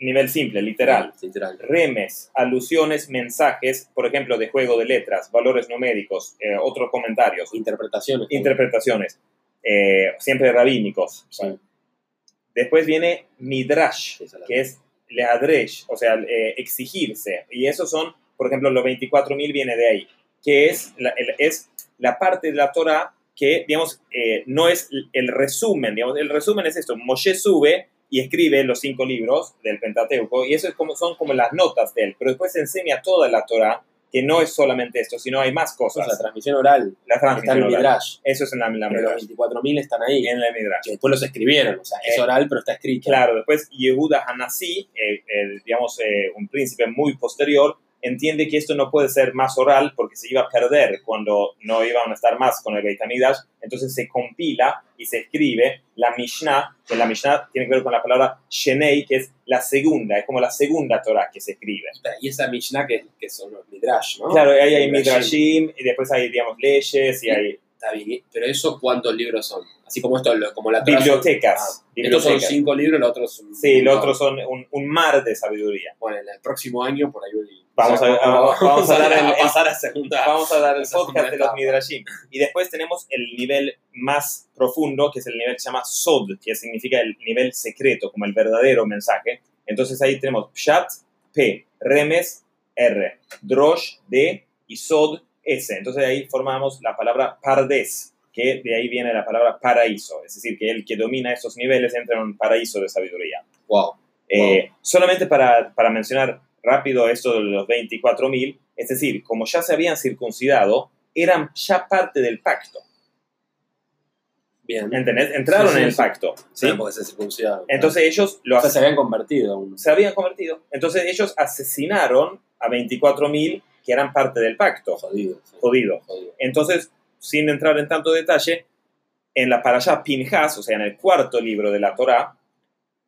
nivel simple, literal. Literal. Remes, alusiones, mensajes, por ejemplo, de juego de letras, valores numéricos, eh, otros comentarios, Interpretaciones. interpretaciones, eh, siempre rabínicos. Sí. Después viene Midrash, que es leadresh, o sea, eh, exigirse. Y esos son, por ejemplo, los 24.000 viene de ahí, que es la, el- es la parte de la Torah que, digamos, eh, no es el resumen, digamos, el resumen es esto, Moshe sube y escribe los cinco libros del Pentateuco, y eso es como, son como las notas de él, pero después enseña toda la Torah, que no es solamente esto, sino hay más cosas. la transmisión oral. La Está en transmisión el. Midrash. Eso es en la, la Pero los Midrash. 24.000 están ahí. En la Midrash. Que después los escribieron. O sea, es Eh, oral, pero está escrito. Claro, después Yehuda Hanasí, eh, digamos, un príncipe muy posterior, entiende que esto no puede ser más oral porque se iba a perder cuando no iban a estar más con el Beit HaMikdash. Entonces se compila y se escribe la Mishnah, que la Mishnah tiene que ver con la palabra Shenei, que es la segunda, es como la segunda Torah que se escribe. Y esa Mishnah que, que son los Midrash, ¿no? Claro, ahí hay Midrashim. Y después hay, digamos, leyes y hay Está bien, pero eso cuántos libros son? Así como esto, como la Torah son- bibliotecas. Ah, estos son cinco libros, los otros son... Sí, los otros son un, un mar de sabiduría. Bueno, en el próximo año por ahí voy- Vamos o sea, a- vamos a dar el- pasar a segunda. Vamos a dar el podcast de los. Midrashim. Y después tenemos el nivel más profundo, que es el nivel que se llama Sod, que significa el nivel secreto, como el verdadero mensaje. Entonces ahí tenemos Pshat, P, Remes, R, Drosh, D y Sod, S. Entonces ahí formamos la palabra Pardes, que de ahí viene la palabra paraíso. Es decir, que el que domina estos niveles entra en un paraíso de sabiduría. Wow. Eh, solamente para, para mencionar rápido esto de los 24.000, es decir, como ya se habían circuncidado, eran ya parte del pacto. Bien. ¿Entendés? Entraron Sí, sí, en el pacto. ¿sí? Sí, porque se circuncidaron. Entonces ellos lo o sea, se habían convertido. aún. se habían convertido. Entonces ellos asesinaron a 24.000 que eran parte del pacto. Jodido. sí. Jodido. Jodido. Entonces, sin entrar en tanto detalle, en la parashá Pinhas, o sea, en el cuarto libro de la Torá,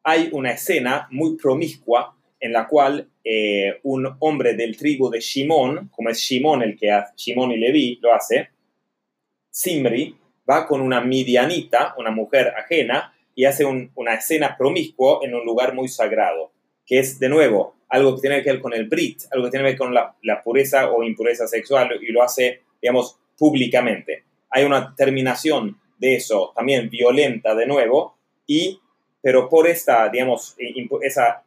hay una escena muy promiscua en la cual eh, un hombre del tribu de Shimón, como es Shimón el que hace, Shimón y Leví lo hace, Simri, va con una midianita, una mujer ajena, y hace un- una escena promiscua en un lugar muy sagrado, que es, de nuevo, algo que tiene que ver con el Brit, algo que tiene que ver con la, la pureza o impureza sexual, y lo hace, digamos, públicamente. Hay una terminación de eso, también violenta de nuevo, y, pero por esta, digamos, impu- esa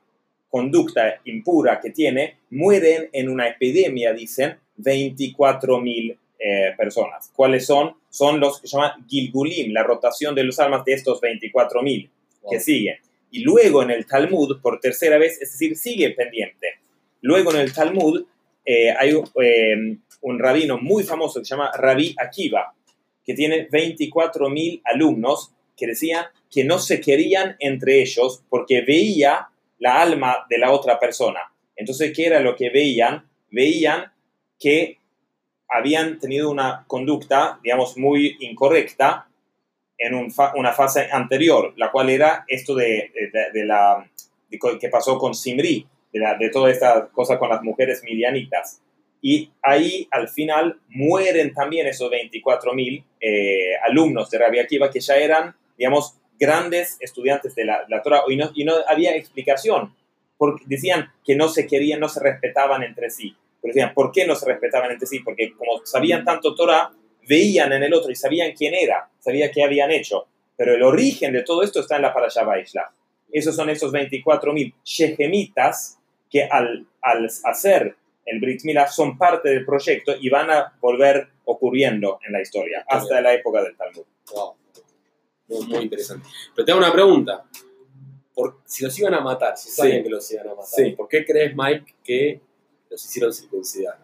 conducta impura que tiene, mueren en una epidemia, dicen, 24.000 eh, personas. ¿Cuáles son? Son los que se llaman Gilgulim, la rotación de los almas de estos 24.000 que Wow. siguen. Y luego en el Talmud, por tercera vez, es decir, sigue pendiente. Luego en el Talmud eh, hay eh, un rabino muy famoso que se llama Rabbi Akiva, que tiene 24.000 alumnos que decían que no se querían entre ellos porque veía la alma de la otra persona. Entonces, ¿qué era lo que veían? Veían que habían tenido una conducta, digamos, muy incorrecta en una fase anterior, la cual era esto de, de- la de que pasó con Simri, de, la- de toda esta cosa con las mujeres midianitas. Y ahí al final mueren también esos 24.000 eh, alumnos de Rabbi Akiva que ya eran, digamos, grandes estudiantes de la, la Torah y no, y no había explicación. Porque decían que no se querían, no se respetaban entre sí. Pero decían, ¿por qué no se respetaban entre sí? Porque como sabían tanto Torah, veían en el otro y sabían quién era, sabían qué habían hecho. Pero el origen de todo esto está en la Parashá Vaishlach. Esos son esos 24.000 shehemitas que al, al hacer el Brit Milah son parte del proyecto y van a volver ocurriendo en la historia hasta la época del Talmud. Wow. Muy, muy interesante. Pero tengo una pregunta. Por, si los iban a matar, si Sí. sabían que los iban a matar, Sí. ¿por qué crees, Mike, que los hicieron circuncidar?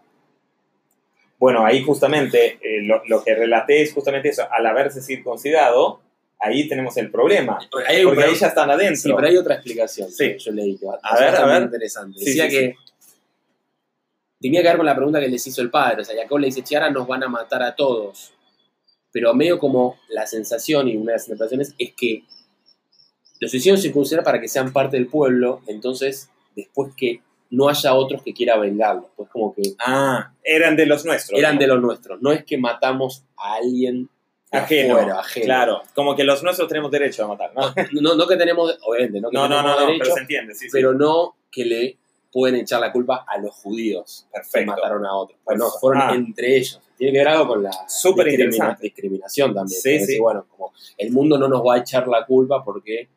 Bueno, ahí justamente eh, lo, lo que relaté es justamente eso. Al haberse circuncidado, ahí tenemos el problema. Ahí Porque ahí ya están adentro. Sí, pero hay otra explicación. Sí. Yo leí que A ver, a ver. interesante. Sí, Decía sí, que tenía que ver con la pregunta que les hizo el padre. O sea, Jacob le dice, che, ahora nos van a matar a todos. Pero medio como la sensación y una de las interpretaciones es que los hicieron circuncidar para que sean parte del pueblo, entonces después que no haya otros que quiera vengarlos. Pues como que Ah, eran de los nuestros. eran ¿no? de los nuestros. No es que matamos a alguien Ajeno, afuera, ajeno. claro. Como que los nuestros tenemos derecho a matar, <laughs> ¿no? No, no que tenemos, obviamente, no que No, no, tenemos no, no, derecho, pero se entiende, sí, sí. pero no que le pueden echar la culpa a los judíos que Perfecto. mataron a otros. Pues no, fueron Ah. entre ellos. Tiene que ver algo con la Súper discrimina- interesante. discriminación también. Sí, sí. decir, bueno, como el mundo no nos va a echar la culpa porque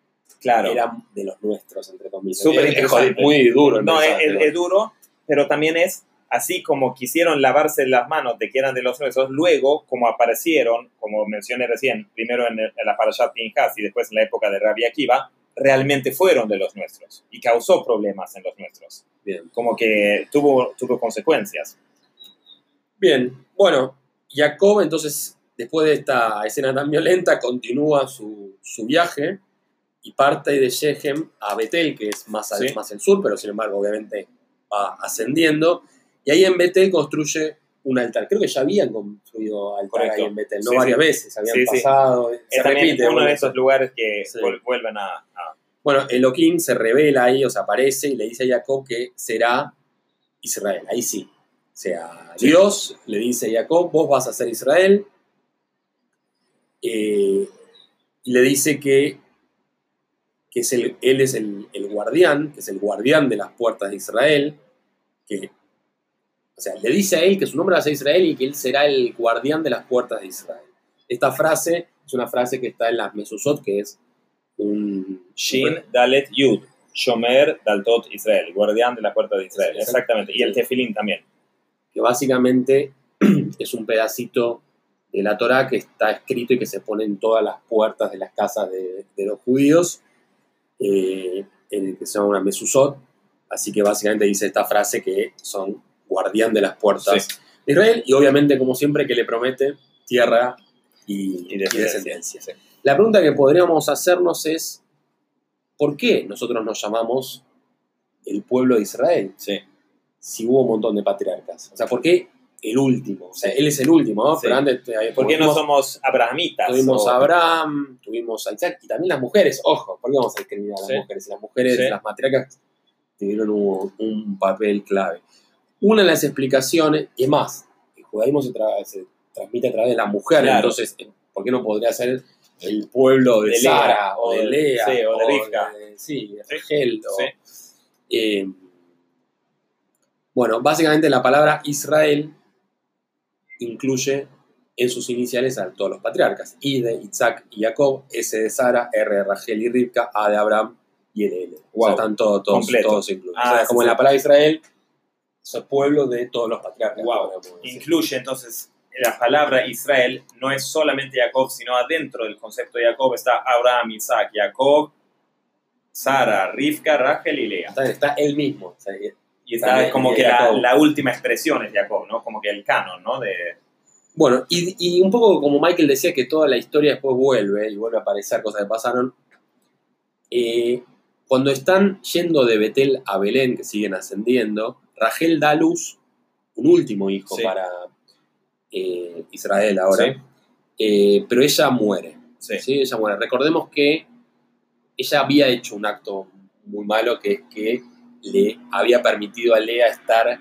Claro. eran de los nuestros, entre comillas. Súper Es- es interesante. muy duro. No, es, es- es duro, pero también es así como quisieron lavarse las manos de que eran de los nuestros, luego, como aparecieron, como mencioné recién, primero en, el- en la Parashat Pinhas y después en la época de Rabbi Akiva, realmente fueron de los nuestros y causó problemas en los nuestros. Bien. Como que tuvo, tuvo consecuencias. Bien, bueno, Jacob entonces, después de esta escena tan violenta, continúa su, su viaje y parte de Shechem a Betel, que es más al, Sí. más al sur, pero sin embargo, obviamente va ascendiendo. Y ahí en Betel construye un altar. Creo que ya habían construido altar Correcto. ahí en Betel, no Sí, varias sí. veces, habían Sí, pasado. Es Se también repite. uno bueno, de esos lugares que vuelven a... a- Bueno, Elohim se revela ahí, o sea, aparece y le dice a Jacob que será Israel. Ahí sí. O sea. Dios le dice a Jacob, vos vas a ser Israel. Eh, y le dice que, que es el, él es el, el guardián, que es el guardián de las puertas de Israel. Que, sea, le dice a él que su nombre va a ser Israel y que él será el guardián de las puertas de Israel. Esta frase es una frase que está en las Mesusot, que es un... Shin Dalet Yud, Shomer Daltot Israel, guardián de la puerta de Israel. Exactamente. Y el tefilín también. que básicamente <clears throat> es un pedacito de la Torá que está escrito y que se pone en todas las puertas de las casas de, de los judíos, eh, el que se llama una Mesusot. Así que básicamente dice esta frase que son guardián de las puertas Sí. de Israel y obviamente, como siempre, que le promete tierra y, descendencia. Sí. La pregunta que podríamos hacernos es, ¿por qué nosotros nos llamamos el pueblo de Israel? Sí. si hubo un montón de patriarcas. O sea, ¿por qué el último? O sea, él es el último, ¿no? Pero antes eh, ¿Por qué no somos abrahamitas? Tuvimos o- a Abraham, tuvimos a Isaac y también las mujeres. Ojo, ¿por qué vamos a discriminar a las mujeres? Las mujeres, las matriarcas, tuvieron un, un papel clave. Una de las explicaciones, y es más, el judaísmo se, tra- se transmite a través de la mujer, Claro. entonces, eh, ¿por qué no podría ser el pueblo de, De Sara o o de Lea sí, o de Rivka. sí, de. Rachel, o- Sí. eh, bueno, básicamente la palabra Israel incluye en sus iniciales a todos los patriarcas. I de Isaac y Jacob, S de Sara, R de Rachel y Rivka, A de Abraham y L de L. O sea, Wow. están todos, todos, todos incluidos. Ah, o sea, sí, como en la palabra Israel, es el pueblo de todos los patriarcas. Wow. Incluye entonces la palabra Israel, no es solamente Jacob, sino adentro del concepto de Jacob está Abraham, Isaac, Jacob, Sara, Rivka, Rachel y Lea. Está, está él mismo. o sea, Y está También, como y que la, la última expresión es Jacob, ¿no? Como que el canon, ¿no? De, Bueno, y, y un poco como Michael decía que toda la historia después vuelve y vuelve a aparecer cosas que pasaron. eh, cuando están yendo de Betel a Belén, que siguen ascendiendo, Rachel da luz un último hijo Sí. para eh, Israel ahora, Sí. Eh, pero ella muere. sí. ¿sí? Ella muere. Recordemos que ella había hecho un acto muy malo, que es que le había permitido a Lea estar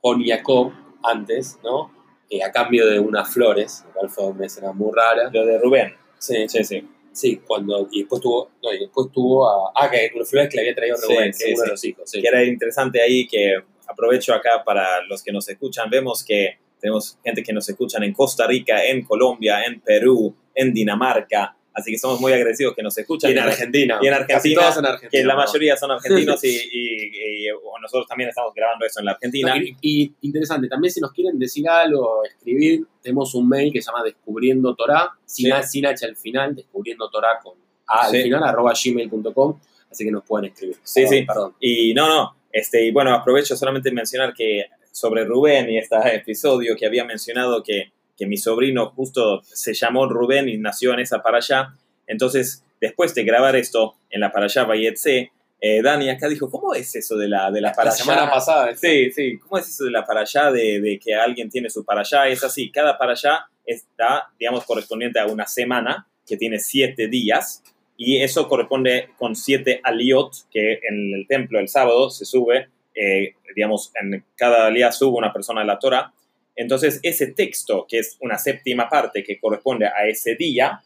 con Jacob antes, ¿no? Eh, a cambio de unas flores, lo cual fue una escena muy rara. Lo de Rubén. Sí, Sí, sí. Sí, cuando, y después tuvo, no, y después tuvo a, ah, que unas flores que le había traído Sí, Rubén, sí, que es uno sí. de los hijos, sí. Que era interesante ahí que aprovecho acá para los que nos escuchan. Vemos que tenemos gente que nos escuchan en Costa Rica, en Colombia, en Perú, en Dinamarca. Así que somos muy agradecidos que nos escuchan. Y en Argentina. Y en Casi Argentina, todos en Argentina. que la mayoría son argentinos y, y- y nosotros también estamos grabando eso en la Argentina. Y, y interesante, también si nos quieren decir algo, escribir, tenemos un mail que se llama Descubriendo Torah, sin, Sí. A- sin H al final, Descubriendo Torah con A al Sí. final, arroba gmail.com, así que nos pueden escribir. Sí, Perdón, sí. Perdón. Y no, no, este, y bueno, aprovecho solamente de mencionar que sobre Rubén y este episodio que había mencionado que, que mi sobrino justo se llamó Rubén y nació en esa para allá. Entonces, después de grabar esto en la para allá Bayetse, eh, Dani acá dijo, ¿cómo es eso de la, de la para La semana pasada. Sí, sí, ¿cómo es eso de la para allá, de, de que alguien tiene su para allá? Es así, cada para allá está, digamos, correspondiente a una semana que tiene siete días y eso corresponde con siete aliot que en el templo el sábado se sube, eh, digamos, en cada día sube una persona a la Torah Entonces, ese texto, que es una séptima parte que corresponde a ese día,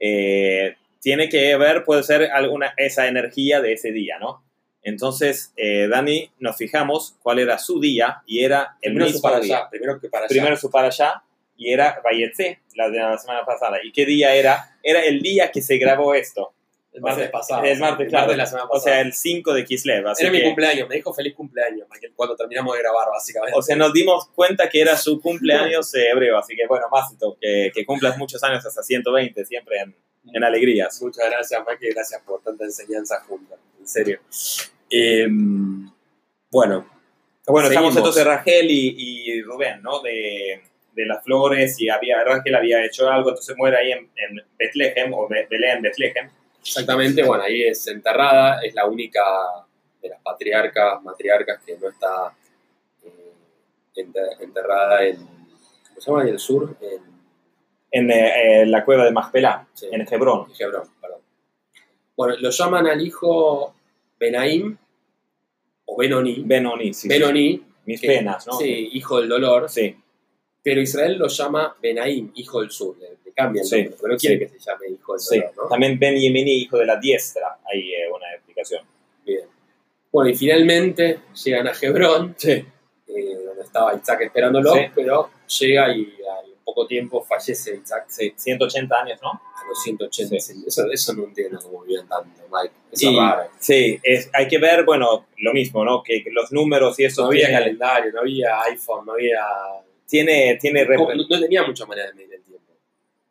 eh, tiene que ver, puede ser alguna, esa energía de ese día, ¿no? Entonces, eh, Dani, nos fijamos cuál era su día y era el Primero su mismo para día. allá, primero que para allá. Primero su para allá y era Bayetse, la de la semana pasada. ¿Y qué día era? Era el día que se grabó esto. El martes O sea, pasado. El martes, el claro. martes de la semana O pasada. sea, el 5 de Kislev. Así Era mi que- cumpleaños, me dijo feliz cumpleaños Michael, cuando terminamos de grabar, básicamente. O sea, nos dimos cuenta que era su cumpleaños eh, <laughs> hebreo, así que bueno, Másito, que, que cumplas muchos años hasta 120, siempre en, en alegrías. Muchas gracias, Michael, gracias por tanta enseñanza junta, en serio. Em, bueno, Bueno, estamos Seguimos. entonces Rachel y, y Rubén, ¿no? De, de las flores y había, Rachel había hecho algo, entonces muere ahí en, en Bethlehem o Be- Belén, Bethlehem. Exactamente, bueno, ahí es enterrada, es la única de las patriarcas, matriarcas que no está eh, enter- enterrada en, ¿cómo se llama? En el sur, en, En eh, la cueva de sí, en Hebrón. en Hebrón, perdón. Bueno, lo llaman al hijo Benaim, o Benoni, Benoni, sí, sí. Benoni, Mis que- penas, ¿no? sí, hijo del dolor, Sí, pero Israel lo llama Benaim, hijo del sur, le, le cambia el Sí, nombre, pero no quiere sí. que se llame hijo del sí. dolor, ¿no? También Ben Yemeni, hijo de la diestra, hay eh, una explicación. Bien. Bueno, y finalmente llegan a Hebrón, Sí. eh, donde estaba Isaac esperándolo, Sí. pero llega y al poco tiempo fallece Isaac Sí, 180 años, ¿no? a los 180. Eso, eso no entiendo cómo vivían tanto, Mike. Eso Y- raro. Sí, es, hay que ver, bueno, lo mismo, ¿no? Que que los números y eso No había tiene, calendario, no había iPhone, no había... tiene, tiene No, no tenía mucha manera de medir el tiempo.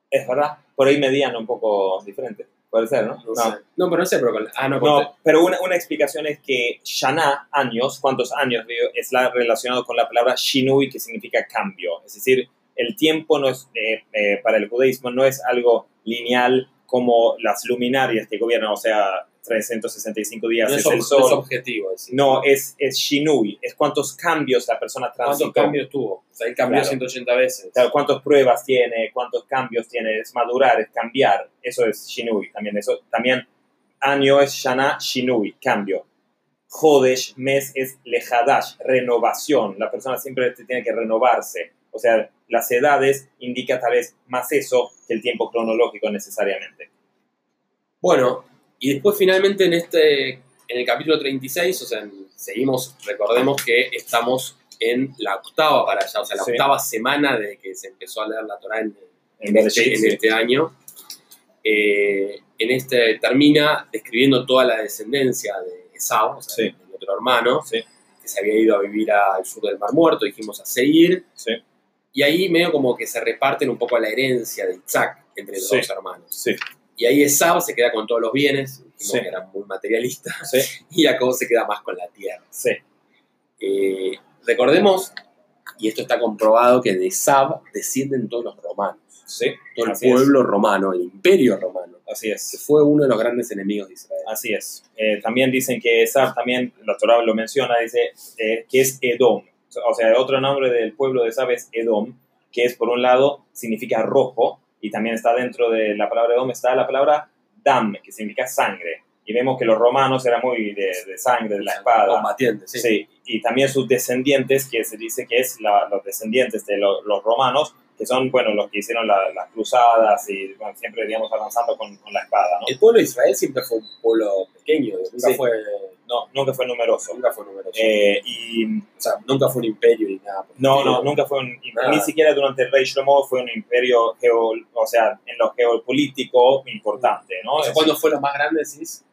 es verdad, por ahí medían un poco diferente, puede ser, ¿no? No, sé. No, pero no sé, pero con... Ah, no, No, pero una, una explicación es que Shana, años, cuántos años es la, relacionado con la palabra Shinui, que significa cambio. Es decir, el tiempo no es, eh, eh, para el judaísmo no es algo lineal como las luminarias que gobiernan, o sea, 365 días no es, es, el no es sol. objetivo. decir. No, es, es Shinui, es cuántos cambios la persona ¿Cuántos transitó. cambios tuvo? O sea, él cambió Claro. 180 veces. Claro, cuántas pruebas tiene, cuántos cambios tiene, es madurar, es cambiar, eso es Shinui también, eso también año es Shana Shinui, cambio. Jodesh, mes es Lejadash, renovación, la persona siempre tiene que renovarse, o sea, las edades indica tal vez más eso que el tiempo cronológico necesariamente. Bueno, y después finalmente en este, en el capítulo 36, o sea, en- seguimos, recordemos que estamos en la octava para allá, o sea, la Sí. octava semana de que se empezó a leer la Torah en, En este, en sí. este año. Eh, en este termina describiendo toda la descendencia de Esau, o sea, de otro hermano, que se había ido a vivir al sur del Mar Muerto, dijimos a seguir, y ahí medio como que se reparten un poco la herencia de Isaac entre los dos hermanos. Y ahí Esau se queda con todos los bienes, Sí. que era muy materialista, sí, <laughs> y Jacob se queda más con la tierra. sí, Eh, recordemos, y esto está comprobado, que de Esau descienden todos los romanos, sí, todo el es. pueblo romano, el imperio romano, así que es. fue uno de los grandes enemigos de Israel. Así es. Eh, también dicen que Esab, también la Torah lo menciona, dice eh, que es Edom. O sea, otro nombre del pueblo de Esab es Edom, que es por un lado significa rojo, y también está dentro de la palabra Edom, está la palabra Dam, que significa sangre. Y vemos que los romanos eran muy de, de sangre, de la espada. Combatientes, sí. Sí, y también sus descendientes, que se dice que es la- los descendientes de lo- los romanos, que son, bueno, los que hicieron la- las cruzadas y bueno, siempre, digamos, avanzando con, con la espada, ¿no? El pueblo de Israel siempre fue un pueblo pequeño, nunca, Sí. fue, No, nunca fue numeroso. nunca fue numeroso. Eh, y o sea, nunca fue un imperio ni nada. el no, no, nunca fue un, Nada. ni siquiera durante el rey Shlomo fue un imperio, geo, o sea, en lo geopolítico importante, ¿no? O sea, Es- ¿Cuándo fue lo más grande, decís?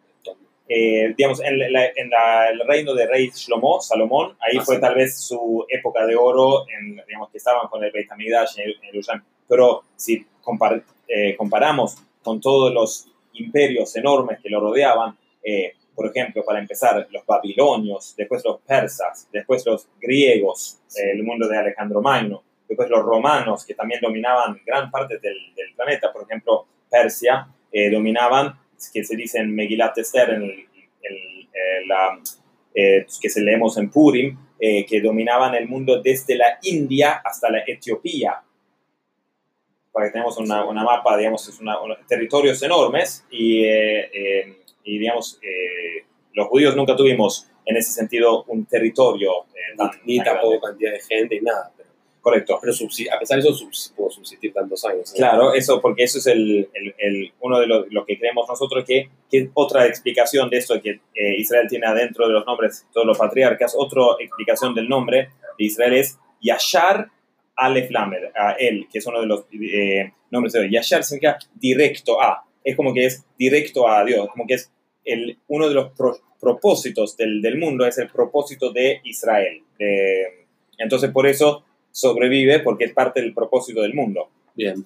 eh, digamos, en, la- en la- el reino de rey Shlomo, Salomón, ahí Ah, fue sí. tal vez su época de oro, en, digamos, que estaban con el Beit HaMikdash en, en Jerusalén. Pero si compar- eh, comparamos con todos los imperios enormes que lo rodeaban, eh, por ejemplo, para empezar, los babilonios, después los persas, después los griegos, eh, el mundo de Alejandro Magno, después los romanos, que también dominaban gran parte del, del planeta, por ejemplo, Persia, eh, dominaban, que se dice en Megilat Esther, en el, el- eh, la, eh, que se leemos en Purim, eh, que dominaban el mundo desde la India hasta la Etiopía. Para que tengamos una, una mapa, digamos, es una, una- territorios enormes y, eh, eh, y digamos, eh, los judíos nunca tuvimos en ese sentido un territorio eh, tan, ni tan tampoco grande. cantidad de gente ni nada. Pero, correcto. Pero a pesar de eso, pudo subsistir tantos años. ¿no? Claro, eso, porque eso es el, el- el- uno de los lo que creemos nosotros, que, que otra explicación de esto que eh, Israel tiene adentro de los nombres, todos los patriarcas, otra explicación del nombre de Israel es Yashar Aleph Lamed, a él, que es uno de los eh, nombres de Dios. Yashar significa directo a, es como que es directo a Dios, como que es el, uno de los pro- propósitos del, del mundo, es el propósito de Israel. De- entonces, por eso sobrevive, porque es parte del propósito del mundo. Bien.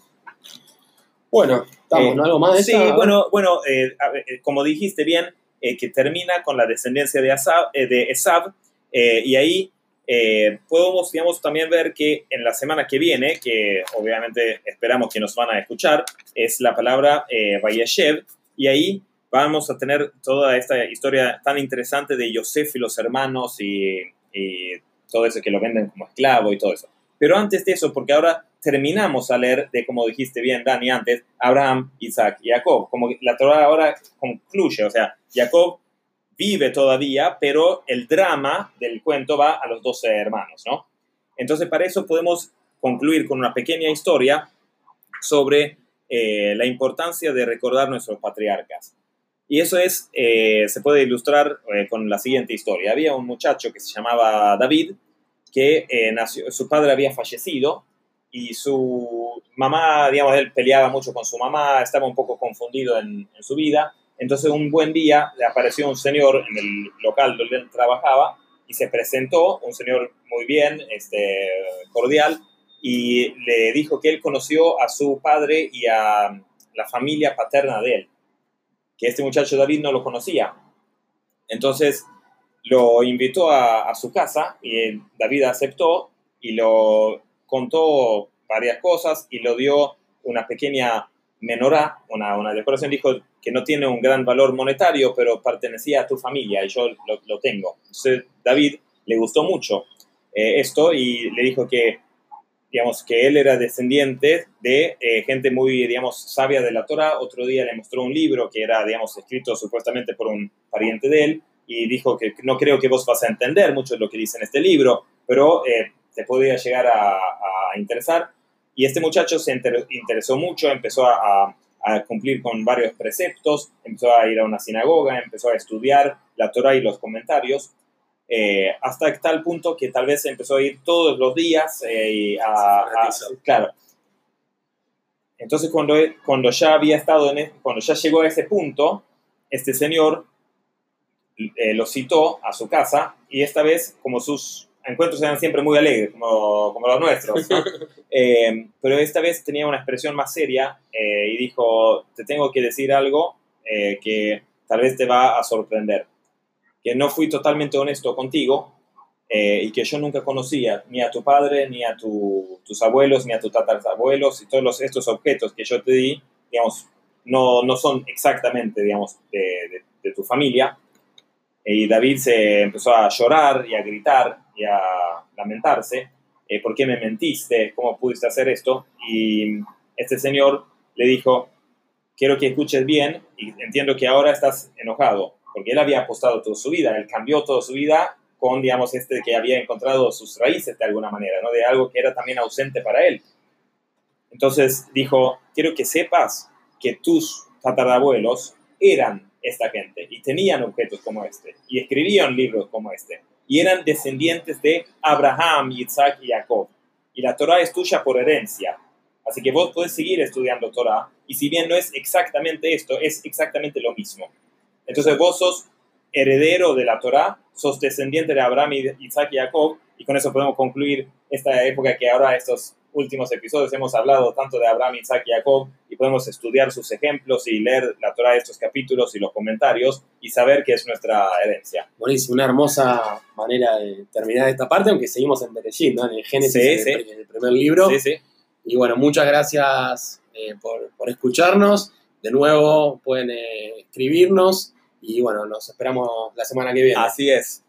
Bueno, estamos, Eh, ¿no? ¿Algo más de Sí, esta? bueno, bueno eh, eh, como dijiste bien, eh, que termina con la descendencia de, Asab, eh, de Esab, eh, y ahí eh, podemos, digamos, también ver que en la semana que viene, que obviamente esperamos que nos van a escuchar, es la palabra eh, Vayeshev, y ahí vamos a tener toda esta historia tan interesante de Yosef y los hermanos y, todo eso que lo venden como esclavo y todo eso. Pero antes de eso, porque ahora terminamos a leer de, como dijiste bien, Dani, antes, Abraham, Isaac y Jacob. Como la Torah ahora concluye, o sea, Jacob vive todavía, pero el drama del cuento va a los 12 hermanos, ¿no? Entonces, para eso podemos concluir con una pequeña historia sobre eh, la importancia de recordar nuestros patriarcas. Y eso es, eh, se puede ilustrar eh, con la siguiente historia. Había un muchacho que se llamaba David, que eh, nació, su padre había fallecido y su mamá, digamos, él peleaba mucho con su mamá, estaba un poco confundido en, en su vida. Entonces un buen día le apareció un señor en el local donde él trabajaba y se presentó, un señor muy bien, este, cordial, y le dijo que él conoció a su padre y a la familia paterna de él, que este muchacho David no lo conocía. Entonces lo invitó a, su casa y eh, David aceptó y lo contó varias cosas y lo dio una pequeña menorá, una, una decoración, dijo que no tiene un gran valor monetario, pero pertenecía a tu familia y yo lo, tengo. David le gustó mucho eh, esto y le dijo que, digamos, que él era descendiente de eh, gente muy, digamos, sabia de la Torah. Otro día le mostró un libro que era, digamos, escrito supuestamente por un pariente de él y dijo que no creo que vos vas a entender mucho de lo que dice en este libro, pero eh, te podría llegar a, a, interesar. Y este muchacho se inter interesó mucho, empezó a, a, cumplir con varios preceptos, empezó a ir a una sinagoga, empezó a estudiar la Torah y los comentarios, eh, hasta tal punto que tal vez empezó a ir todos los días eh, a, a, Claro. Entonces cuando, cuando ya había estado, en, cuando ya llegó a ese punto, este señor eh, lo citó a su casa y esta vez, como sus encuentros eran siempre muy alegres, como, como los nuestros, ¿no? <laughs> eh, pero esta vez tenía una expresión más seria eh, y dijo, te tengo que decir algo eh, que tal vez te va a sorprender, que no fui totalmente honesto contigo eh, y que yo nunca conocía ni a tu padre, ni a tu, tus abuelos, ni a tus tatarabuelos y todos los, estos objetos que yo te di, digamos, no, no son exactamente, digamos, de, tu familia, y David se empezó a llorar y a gritar y a lamentarse, eh, ¿por qué me mentiste? ¿Cómo pudiste hacer esto? Y este señor le dijo, quiero que escuches bien y entiendo que ahora estás enojado, porque él había apostado toda su vida, él cambió toda su vida con, digamos, este que había encontrado sus raíces de alguna manera, ¿no? De algo que era también ausente para él. Entonces dijo, quiero que sepas que tus tatarabuelos eran esta gente y tenían objetos como este y escribían libros como este y eran descendientes de Abraham, Isaac y Jacob. Y la Torah es tuya por herencia. Así que vos podés seguir estudiando Torah y si bien no es exactamente esto, es exactamente lo mismo. Entonces vos sos heredero de la Torah, sos descendiente de Abraham, Isaac y Jacob y con eso podemos concluir esta época que ahora estos últimos episodios hemos hablado tanto de Abraham, Isaac y Jacob y podemos estudiar sus ejemplos y leer la Torah de estos capítulos y los comentarios y saber que es nuestra herencia. Buenísimo, una hermosa manera de terminar esta parte, aunque seguimos en Bereshit, ¿no? en el Génesis, sí, en, sí. el, en, el, primer libro. Sí, sí. Y bueno, muchas gracias eh, por, por, escucharnos. De nuevo pueden eh, escribirnos y bueno, nos esperamos la semana que viene. Así es.